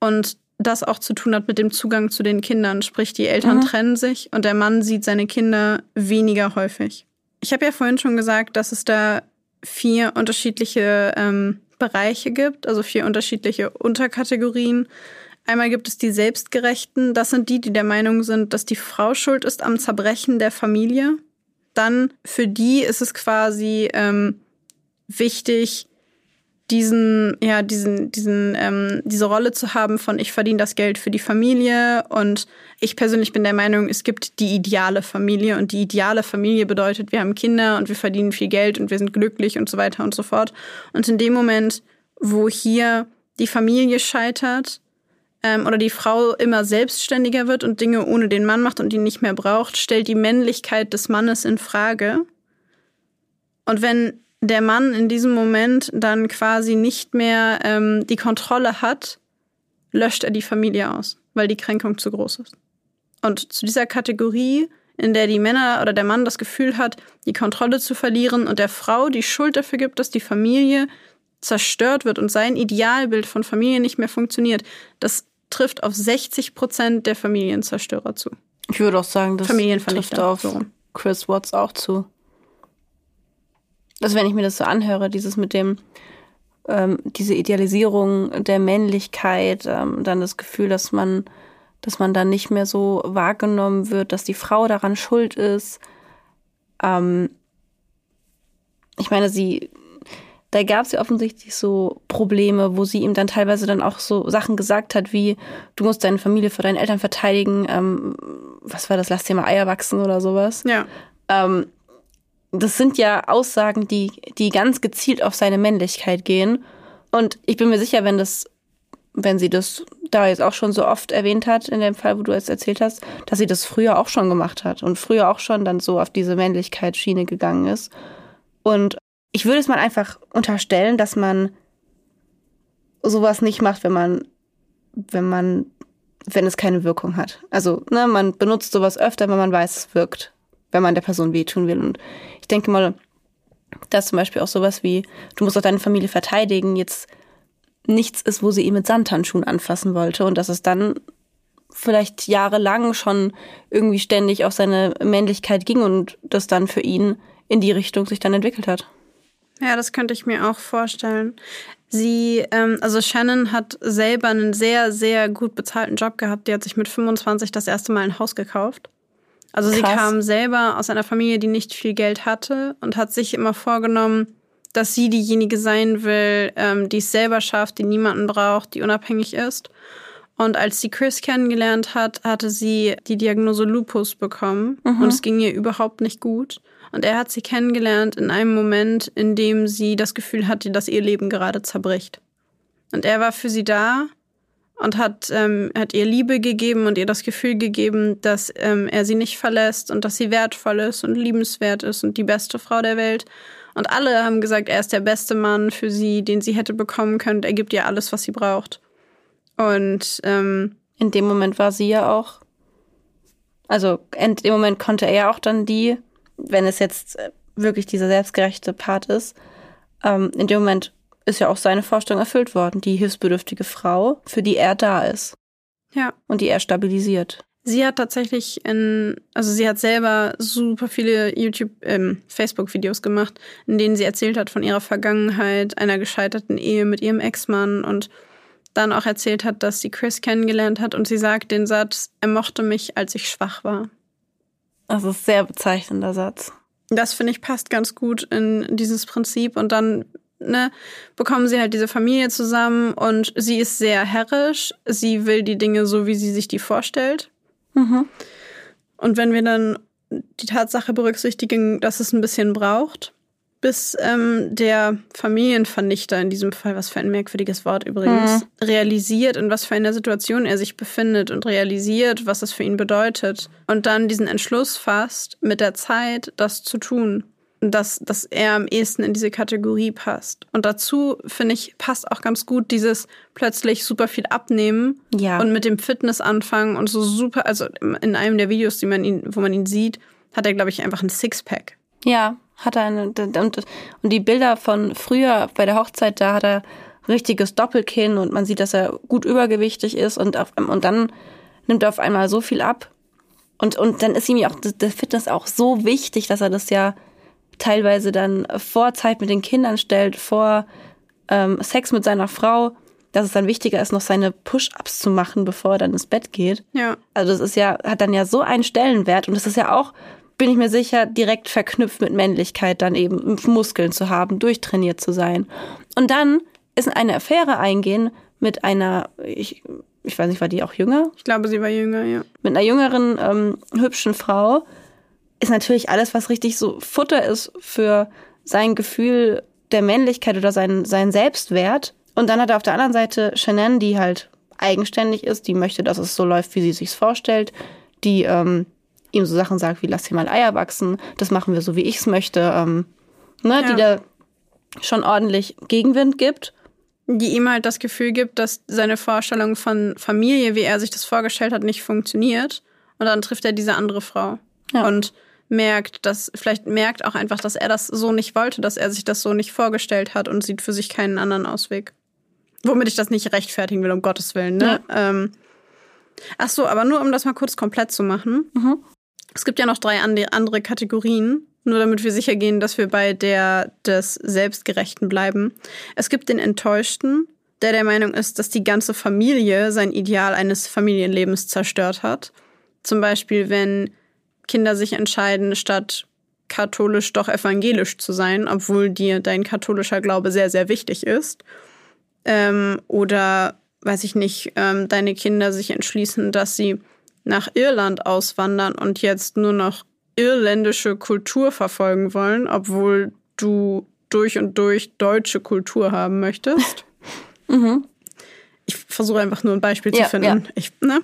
und das auch zu tun hat mit dem Zugang zu den Kindern. Sprich, die Eltern mhm. trennen sich und der Mann sieht seine Kinder weniger häufig. Ich habe ja vorhin schon gesagt, dass es da vier unterschiedliche ähm, Bereiche gibt, also vier unterschiedliche Unterkategorien. Einmal gibt es die Selbstgerechten. Das sind die, die der Meinung sind, dass die Frau schuld ist am Zerbrechen der Familie. Dann für die ist es quasi ähm, wichtig, diesen, ja, diesen, diesen, ähm, diese Rolle zu haben von ich verdiene das Geld für die Familie und ich persönlich bin der Meinung, es gibt die ideale Familie und die ideale Familie bedeutet, wir haben Kinder und wir verdienen viel Geld und wir sind glücklich und so weiter und so fort. Und in dem Moment, wo hier die Familie scheitert ähm, oder die Frau immer selbstständiger wird und Dinge ohne den Mann macht und ihn nicht mehr braucht, stellt die Männlichkeit des Mannes in Frage. Und wenn der Mann in diesem Moment dann quasi nicht mehr ähm, die Kontrolle hat, löscht er die Familie aus, weil die Kränkung zu groß ist. Und zu dieser Kategorie, in der die Männer oder der Mann das Gefühl hat, die Kontrolle zu verlieren und der Frau die Schuld dafür gibt, dass die Familie zerstört wird und sein Idealbild von Familie nicht mehr funktioniert, das trifft auf 60 Prozent der Familienzerstörer zu. Ich würde auch sagen, das trifft auf Chris Watts auch zu also wenn ich mir das so anhöre, dieses mit dem, ähm, diese Idealisierung der Männlichkeit, ähm, dann das Gefühl, dass man, dass man dann nicht mehr so wahrgenommen wird, dass die Frau daran schuld ist. Ähm, ich meine, sie, da gab es ja offensichtlich so Probleme, wo sie ihm dann teilweise dann auch so Sachen gesagt hat, wie du musst deine Familie vor deinen Eltern verteidigen, ähm, was war das, lass dir mal Eier wachsen oder sowas. Ja. Ähm, das sind ja Aussagen, die, die ganz gezielt auf seine Männlichkeit gehen. Und ich bin mir sicher, wenn das, wenn sie das da jetzt auch schon so oft erwähnt hat, in dem Fall, wo du es erzählt hast, dass sie das früher auch schon gemacht hat und früher auch schon dann so auf diese Männlichkeitsschiene gegangen ist. Und ich würde es mal einfach unterstellen, dass man sowas nicht macht, wenn man, wenn man, wenn es keine Wirkung hat. Also, ne, man benutzt sowas öfter, wenn man weiß, es wirkt wenn man der Person wehtun will. Und ich denke mal, dass zum Beispiel auch sowas wie, du musst auch deine Familie verteidigen, jetzt nichts ist, wo sie ihn mit Sandhandschuhen anfassen wollte und dass es dann vielleicht jahrelang schon irgendwie ständig auf seine Männlichkeit ging und das dann für ihn in die Richtung sich dann entwickelt hat. Ja, das könnte ich mir auch vorstellen. Sie, ähm, also Shannon hat selber einen sehr, sehr gut bezahlten Job gehabt. Die hat sich mit 25 das erste Mal ein Haus gekauft. Also Krass. sie kam selber aus einer Familie, die nicht viel Geld hatte und hat sich immer vorgenommen, dass sie diejenige sein will, ähm, die es selber schafft, die niemanden braucht, die unabhängig ist. Und als sie Chris kennengelernt hat, hatte sie die Diagnose Lupus bekommen mhm. und es ging ihr überhaupt nicht gut. Und er hat sie kennengelernt in einem Moment, in dem sie das Gefühl hatte, dass ihr Leben gerade zerbricht. Und er war für sie da und hat, ähm, hat ihr Liebe gegeben und ihr das Gefühl gegeben, dass ähm, er sie nicht verlässt und dass sie wertvoll ist und liebenswert ist und die beste Frau der Welt. Und alle haben gesagt, er ist der beste Mann für sie, den sie hätte bekommen können. Er gibt ihr alles, was sie braucht. Und ähm, in dem Moment war sie ja auch, also in dem Moment konnte er auch dann die, wenn es jetzt äh, wirklich dieser selbstgerechte Part ist, ähm, in dem Moment ist ja auch seine Vorstellung erfüllt worden, die hilfsbedürftige Frau, für die er da ist. Ja. Und die er stabilisiert. Sie hat tatsächlich in, also sie hat selber super viele YouTube, ähm, Facebook-Videos gemacht, in denen sie erzählt hat von ihrer Vergangenheit, einer gescheiterten Ehe mit ihrem Ex-Mann und dann auch erzählt hat, dass sie Chris kennengelernt hat und sie sagt den Satz, er mochte mich, als ich schwach war. Das ist ein sehr bezeichnender Satz. Das finde ich passt ganz gut in dieses Prinzip und dann ne, bekommen sie halt diese Familie zusammen und sie ist sehr herrisch. Sie will die Dinge so, wie sie sich die vorstellt. Mhm. Und wenn wir dann die Tatsache berücksichtigen, dass es ein bisschen braucht, bis ähm, der Familienvernichter in diesem Fall, was für ein merkwürdiges Wort übrigens, mhm. realisiert, in was für einer Situation er sich befindet und realisiert, was es für ihn bedeutet und dann diesen Entschluss fasst, mit der Zeit das zu tun dass, dass er am ehesten in diese Kategorie passt. Und dazu, finde ich, passt auch ganz gut dieses plötzlich super viel abnehmen ja. und mit dem Fitness anfangen und so super, also in einem der Videos, die man ihn, wo man ihn sieht, hat er, glaube ich, einfach ein Sixpack. Ja, hat er eine, und, und die Bilder von früher bei der Hochzeit, da hat er richtiges Doppelkinn und man sieht, dass er gut übergewichtig ist und, auf, und dann nimmt er auf einmal so viel ab. Und, und dann ist ihm ja auch der Fitness auch so wichtig, dass er das ja teilweise dann vor Zeit mit den Kindern stellt, vor ähm, Sex mit seiner Frau, dass es dann wichtiger ist, noch seine Push-ups zu machen, bevor er dann ins Bett geht. Ja. Also das ist ja, hat dann ja so einen Stellenwert und das ist ja auch, bin ich mir sicher, direkt verknüpft mit Männlichkeit, dann eben Muskeln zu haben, durchtrainiert zu sein. Und dann ist eine Affäre eingehen mit einer, ich, ich weiß nicht, war die auch jünger? Ich glaube, sie war jünger, ja. Mit einer jüngeren, ähm, hübschen Frau, ist natürlich alles, was richtig so Futter ist für sein Gefühl der Männlichkeit oder sein, sein Selbstwert. Und dann hat er auf der anderen Seite Shannon, die halt eigenständig ist, die möchte, dass es so läuft, wie sie sich's vorstellt, die ähm, ihm so Sachen sagt wie lass hier mal Eier wachsen, das machen wir so, wie ich's möchte, ähm, ne, ja. die da schon ordentlich Gegenwind gibt. Die ihm halt das Gefühl gibt, dass seine Vorstellung von Familie, wie er sich das vorgestellt hat, nicht funktioniert. Und dann trifft er diese andere Frau. Ja. Und merkt, dass vielleicht merkt auch einfach, dass er das so nicht wollte, dass er sich das so nicht vorgestellt hat und sieht für sich keinen anderen Ausweg. Womit ich das nicht rechtfertigen will, um Gottes Willen. Ne? Ja. Ähm, ach so, aber nur um das mal kurz komplett zu machen. Mhm. Es gibt ja noch drei andere Kategorien, nur damit wir sicher gehen, dass wir bei der des Selbstgerechten bleiben. Es gibt den Enttäuschten, der der Meinung ist, dass die ganze Familie sein Ideal eines Familienlebens zerstört hat. Zum Beispiel, wenn Kinder sich entscheiden, statt katholisch doch evangelisch zu sein, obwohl dir dein katholischer Glaube sehr, sehr wichtig ist. Ähm, oder, weiß ich nicht, ähm, deine Kinder sich entschließen, dass sie nach Irland auswandern und jetzt nur noch irländische Kultur verfolgen wollen, obwohl du durch und durch deutsche Kultur haben möchtest. mhm. Ich versuche einfach nur ein Beispiel ja, zu finden. Ja. Ich, ne?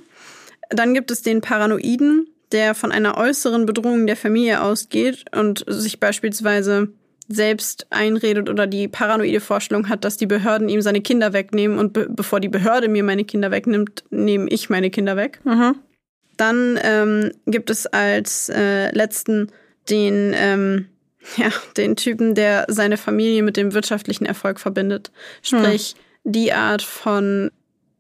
Dann gibt es den Paranoiden, der von einer äußeren Bedrohung der Familie ausgeht und sich beispielsweise selbst einredet oder die paranoide Vorstellung hat, dass die Behörden ihm seine Kinder wegnehmen und be bevor die Behörde mir meine Kinder wegnimmt, nehme ich meine Kinder weg. Mhm. Dann ähm, gibt es als äh, letzten den, ähm, ja, den Typen, der seine Familie mit dem wirtschaftlichen Erfolg verbindet. Sprich, mhm. die Art von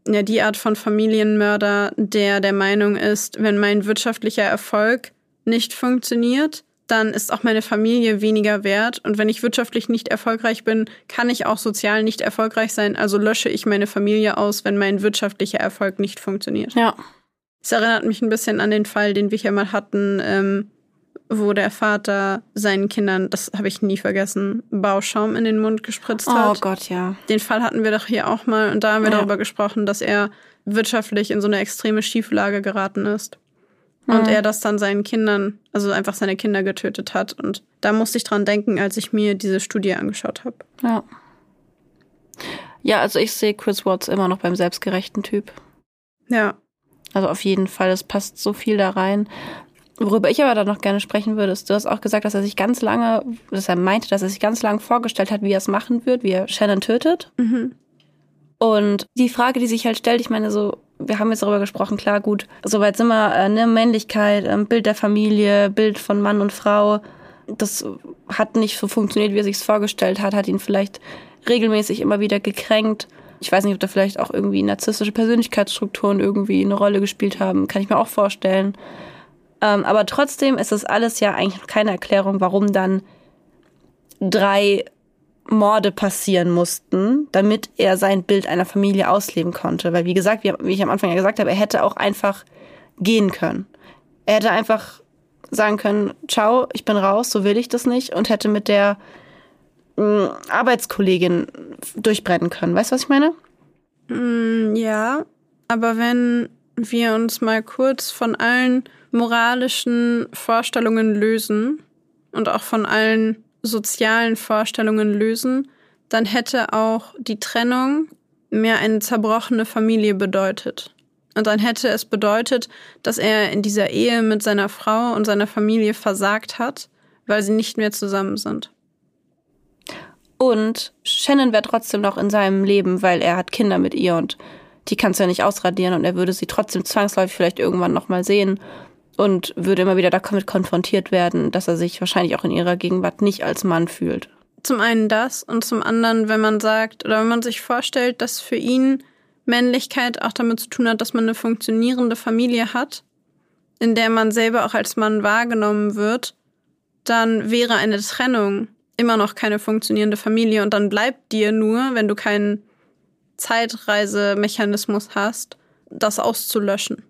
ja, die Art von Familienmörder, der der Meinung ist, wenn mein wirtschaftlicher Erfolg nicht funktioniert, dann ist auch meine Familie weniger wert. Und wenn ich wirtschaftlich nicht erfolgreich bin, kann ich auch sozial nicht erfolgreich sein. Also lösche ich meine Familie aus, wenn mein wirtschaftlicher Erfolg nicht funktioniert. Ja. Es erinnert mich ein bisschen an den Fall, den wir hier mal hatten, ähm, wo der Vater seinen Kindern, das habe ich nie vergessen, Bauschaum in den Mund gespritzt oh hat. Oh Gott, ja. Den Fall hatten wir doch hier auch mal und da haben wir ja. darüber gesprochen, dass er wirtschaftlich in so eine extreme Schieflage geraten ist. Und mhm. er das dann seinen Kindern, also einfach seine Kinder getötet hat. Und da musste ich dran denken, als ich mir diese Studie angeschaut habe. Ja. Ja, also ich sehe Chris Watts immer noch beim selbstgerechten Typ. Ja. Also auf jeden Fall, es passt so viel da rein. Worüber ich aber dann noch gerne sprechen würde, ist, du hast auch gesagt, dass er sich ganz lange, dass er meinte, dass er sich ganz lange vorgestellt hat, wie er es machen wird, wie er Shannon tötet. Mhm. Und die Frage, die sich halt stellt, ich meine, so, wir haben jetzt darüber gesprochen, klar, gut, soweit sind wir, äh, ne, Männlichkeit, äh, Bild der Familie, Bild von Mann und Frau. Das hat nicht so funktioniert, wie er sich es vorgestellt hat, hat ihn vielleicht regelmäßig immer wieder gekränkt. Ich weiß nicht, ob da vielleicht auch irgendwie narzisstische Persönlichkeitsstrukturen irgendwie eine Rolle gespielt haben, kann ich mir auch vorstellen. Ähm, aber trotzdem ist das alles ja eigentlich keine Erklärung, warum dann drei Morde passieren mussten, damit er sein Bild einer Familie ausleben konnte. Weil, wie gesagt, wie, wie ich am Anfang ja gesagt habe, er hätte auch einfach gehen können. Er hätte einfach sagen können, ciao, ich bin raus, so will ich das nicht und hätte mit der Arbeitskollegin durchbrennen können. Weißt du, was ich meine? Mm, ja, aber wenn wir uns mal kurz von allen moralischen Vorstellungen lösen und auch von allen sozialen Vorstellungen lösen, dann hätte auch die Trennung mehr eine zerbrochene Familie bedeutet. Und dann hätte es bedeutet, dass er in dieser Ehe mit seiner Frau und seiner Familie versagt hat, weil sie nicht mehr zusammen sind. Und Shannon wäre trotzdem noch in seinem Leben, weil er hat Kinder mit ihr und die kannst du ja nicht ausradieren und er würde sie trotzdem zwangsläufig vielleicht irgendwann nochmal sehen und würde immer wieder damit konfrontiert werden, dass er sich wahrscheinlich auch in ihrer Gegenwart nicht als Mann fühlt. Zum einen das und zum anderen, wenn man sagt oder wenn man sich vorstellt, dass für ihn Männlichkeit auch damit zu tun hat, dass man eine funktionierende Familie hat, in der man selber auch als Mann wahrgenommen wird, dann wäre eine Trennung immer noch keine funktionierende Familie und dann bleibt dir nur, wenn du keinen Zeitreisemechanismus hast, das auszulöschen.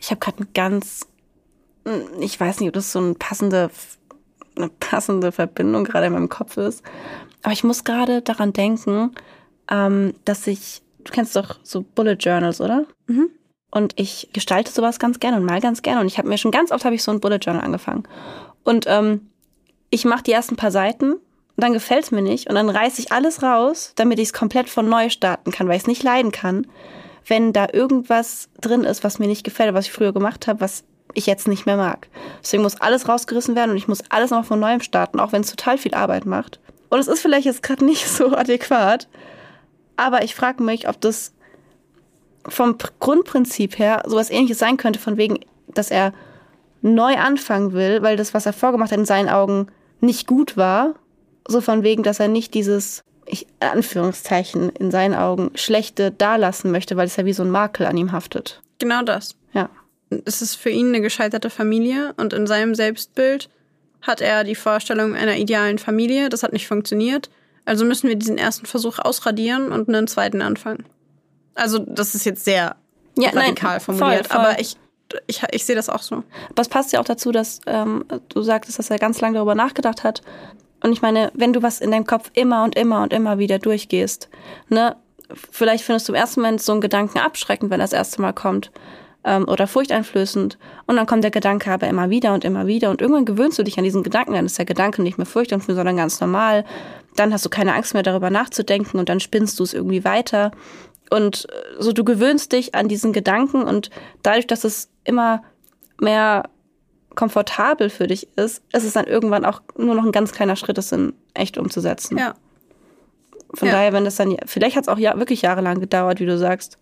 Ich habe gerade ein ganz, ich weiß nicht, ob das so eine passende, eine passende Verbindung gerade in meinem Kopf ist, aber ich muss gerade daran denken, ähm, dass ich, du kennst doch so Bullet Journals, oder? Mhm. Und ich gestalte sowas ganz gerne und mal ganz gerne. Und ich habe mir schon ganz oft habe ich so ein Bullet Journal angefangen. Und ähm, ich mache die ersten paar Seiten und dann gefällt es mir nicht und dann reiße ich alles raus, damit ich es komplett von neu starten kann, weil ich es nicht leiden kann wenn da irgendwas drin ist, was mir nicht gefällt, was ich früher gemacht habe, was ich jetzt nicht mehr mag. Deswegen muss alles rausgerissen werden und ich muss alles noch von neuem starten, auch wenn es total viel Arbeit macht. Und es ist vielleicht jetzt gerade nicht so adäquat, aber ich frage mich, ob das vom Grundprinzip her sowas ähnliches sein könnte, von wegen, dass er neu anfangen will, weil das, was er vorgemacht hat, in seinen Augen nicht gut war. So von wegen, dass er nicht dieses ich, Anführungszeichen, in seinen Augen schlechte dalassen möchte, weil es ja wie so ein Makel an ihm haftet. Genau das. Ja. Es ist für ihn eine gescheiterte Familie und in seinem Selbstbild hat er die Vorstellung einer idealen Familie. Das hat nicht funktioniert. Also müssen wir diesen ersten Versuch ausradieren und einen zweiten anfangen. Also, das ist jetzt sehr ja, radikal nein, formuliert, voll, voll. aber ich, ich, ich sehe das auch so. Aber es passt ja auch dazu, dass ähm, du sagtest, dass er ganz lange darüber nachgedacht hat, und ich meine, wenn du was in deinem Kopf immer und immer und immer wieder durchgehst, ne, vielleicht findest du im ersten Moment so einen Gedanken abschreckend, wenn er das erste Mal kommt ähm, oder furchteinflößend. Und dann kommt der Gedanke aber immer wieder und immer wieder. Und irgendwann gewöhnst du dich an diesen Gedanken, dann ist der Gedanke nicht mehr furchteinflößend, sondern ganz normal. Dann hast du keine Angst mehr darüber nachzudenken und dann spinnst du es irgendwie weiter. Und äh, so du gewöhnst dich an diesen Gedanken und dadurch, dass es immer mehr komfortabel für dich ist, ist es dann irgendwann auch nur noch ein ganz kleiner Schritt, das in echt umzusetzen. Ja. Von ja. daher, wenn das dann, vielleicht hat es auch ja, wirklich jahrelang gedauert, wie du sagst.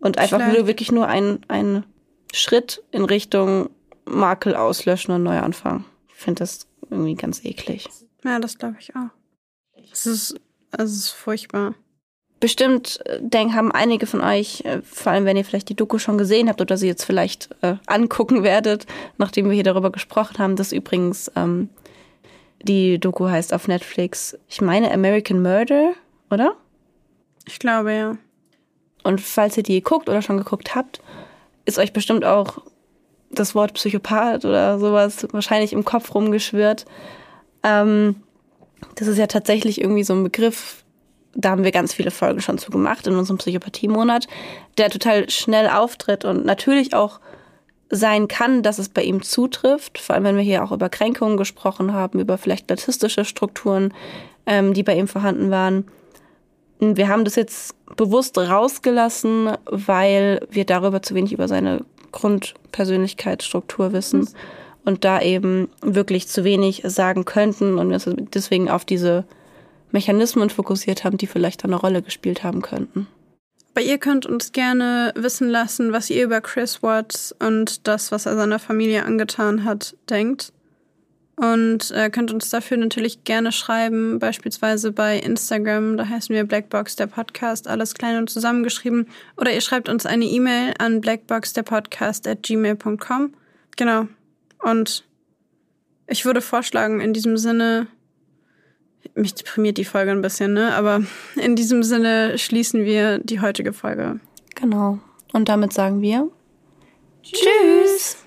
Und einfach nur wirklich nur ein, ein Schritt in Richtung Makel auslöschen und neu anfangen. Ich finde das irgendwie ganz eklig. Ja, das glaube ich auch. Es ist, es ist furchtbar. Bestimmt äh, denk, haben einige von euch, äh, vor allem wenn ihr vielleicht die Doku schon gesehen habt oder sie jetzt vielleicht äh, angucken werdet, nachdem wir hier darüber gesprochen haben, dass übrigens ähm, die Doku heißt auf Netflix, ich meine American Murder, oder? Ich glaube ja. Und falls ihr die guckt oder schon geguckt habt, ist euch bestimmt auch das Wort Psychopath oder sowas wahrscheinlich im Kopf rumgeschwirrt. Ähm, das ist ja tatsächlich irgendwie so ein Begriff, da haben wir ganz viele Folgen schon zu gemacht in unserem Psychopathie-Monat, der total schnell auftritt und natürlich auch sein kann, dass es bei ihm zutrifft, vor allem wenn wir hier auch über Kränkungen gesprochen haben, über vielleicht narzisstische Strukturen, ähm, die bei ihm vorhanden waren. wir haben das jetzt bewusst rausgelassen, weil wir darüber zu wenig über seine Grundpersönlichkeitsstruktur wissen mhm. und da eben wirklich zu wenig sagen könnten und wir uns deswegen auf diese Mechanismen fokussiert haben, die vielleicht eine Rolle gespielt haben könnten. Aber ihr könnt uns gerne wissen lassen, was ihr über Chris Watts und das, was er seiner Familie angetan hat, denkt. Und äh, könnt uns dafür natürlich gerne schreiben, beispielsweise bei Instagram, da heißen wir Blackbox der Podcast, alles klein und zusammengeschrieben. Oder ihr schreibt uns eine E-Mail an blackboxderpodcast at gmail.com. Genau. Und ich würde vorschlagen, in diesem Sinne, mich deprimiert die Folge ein bisschen, ne? Aber in diesem Sinne schließen wir die heutige Folge. Genau. Und damit sagen wir Tschüss.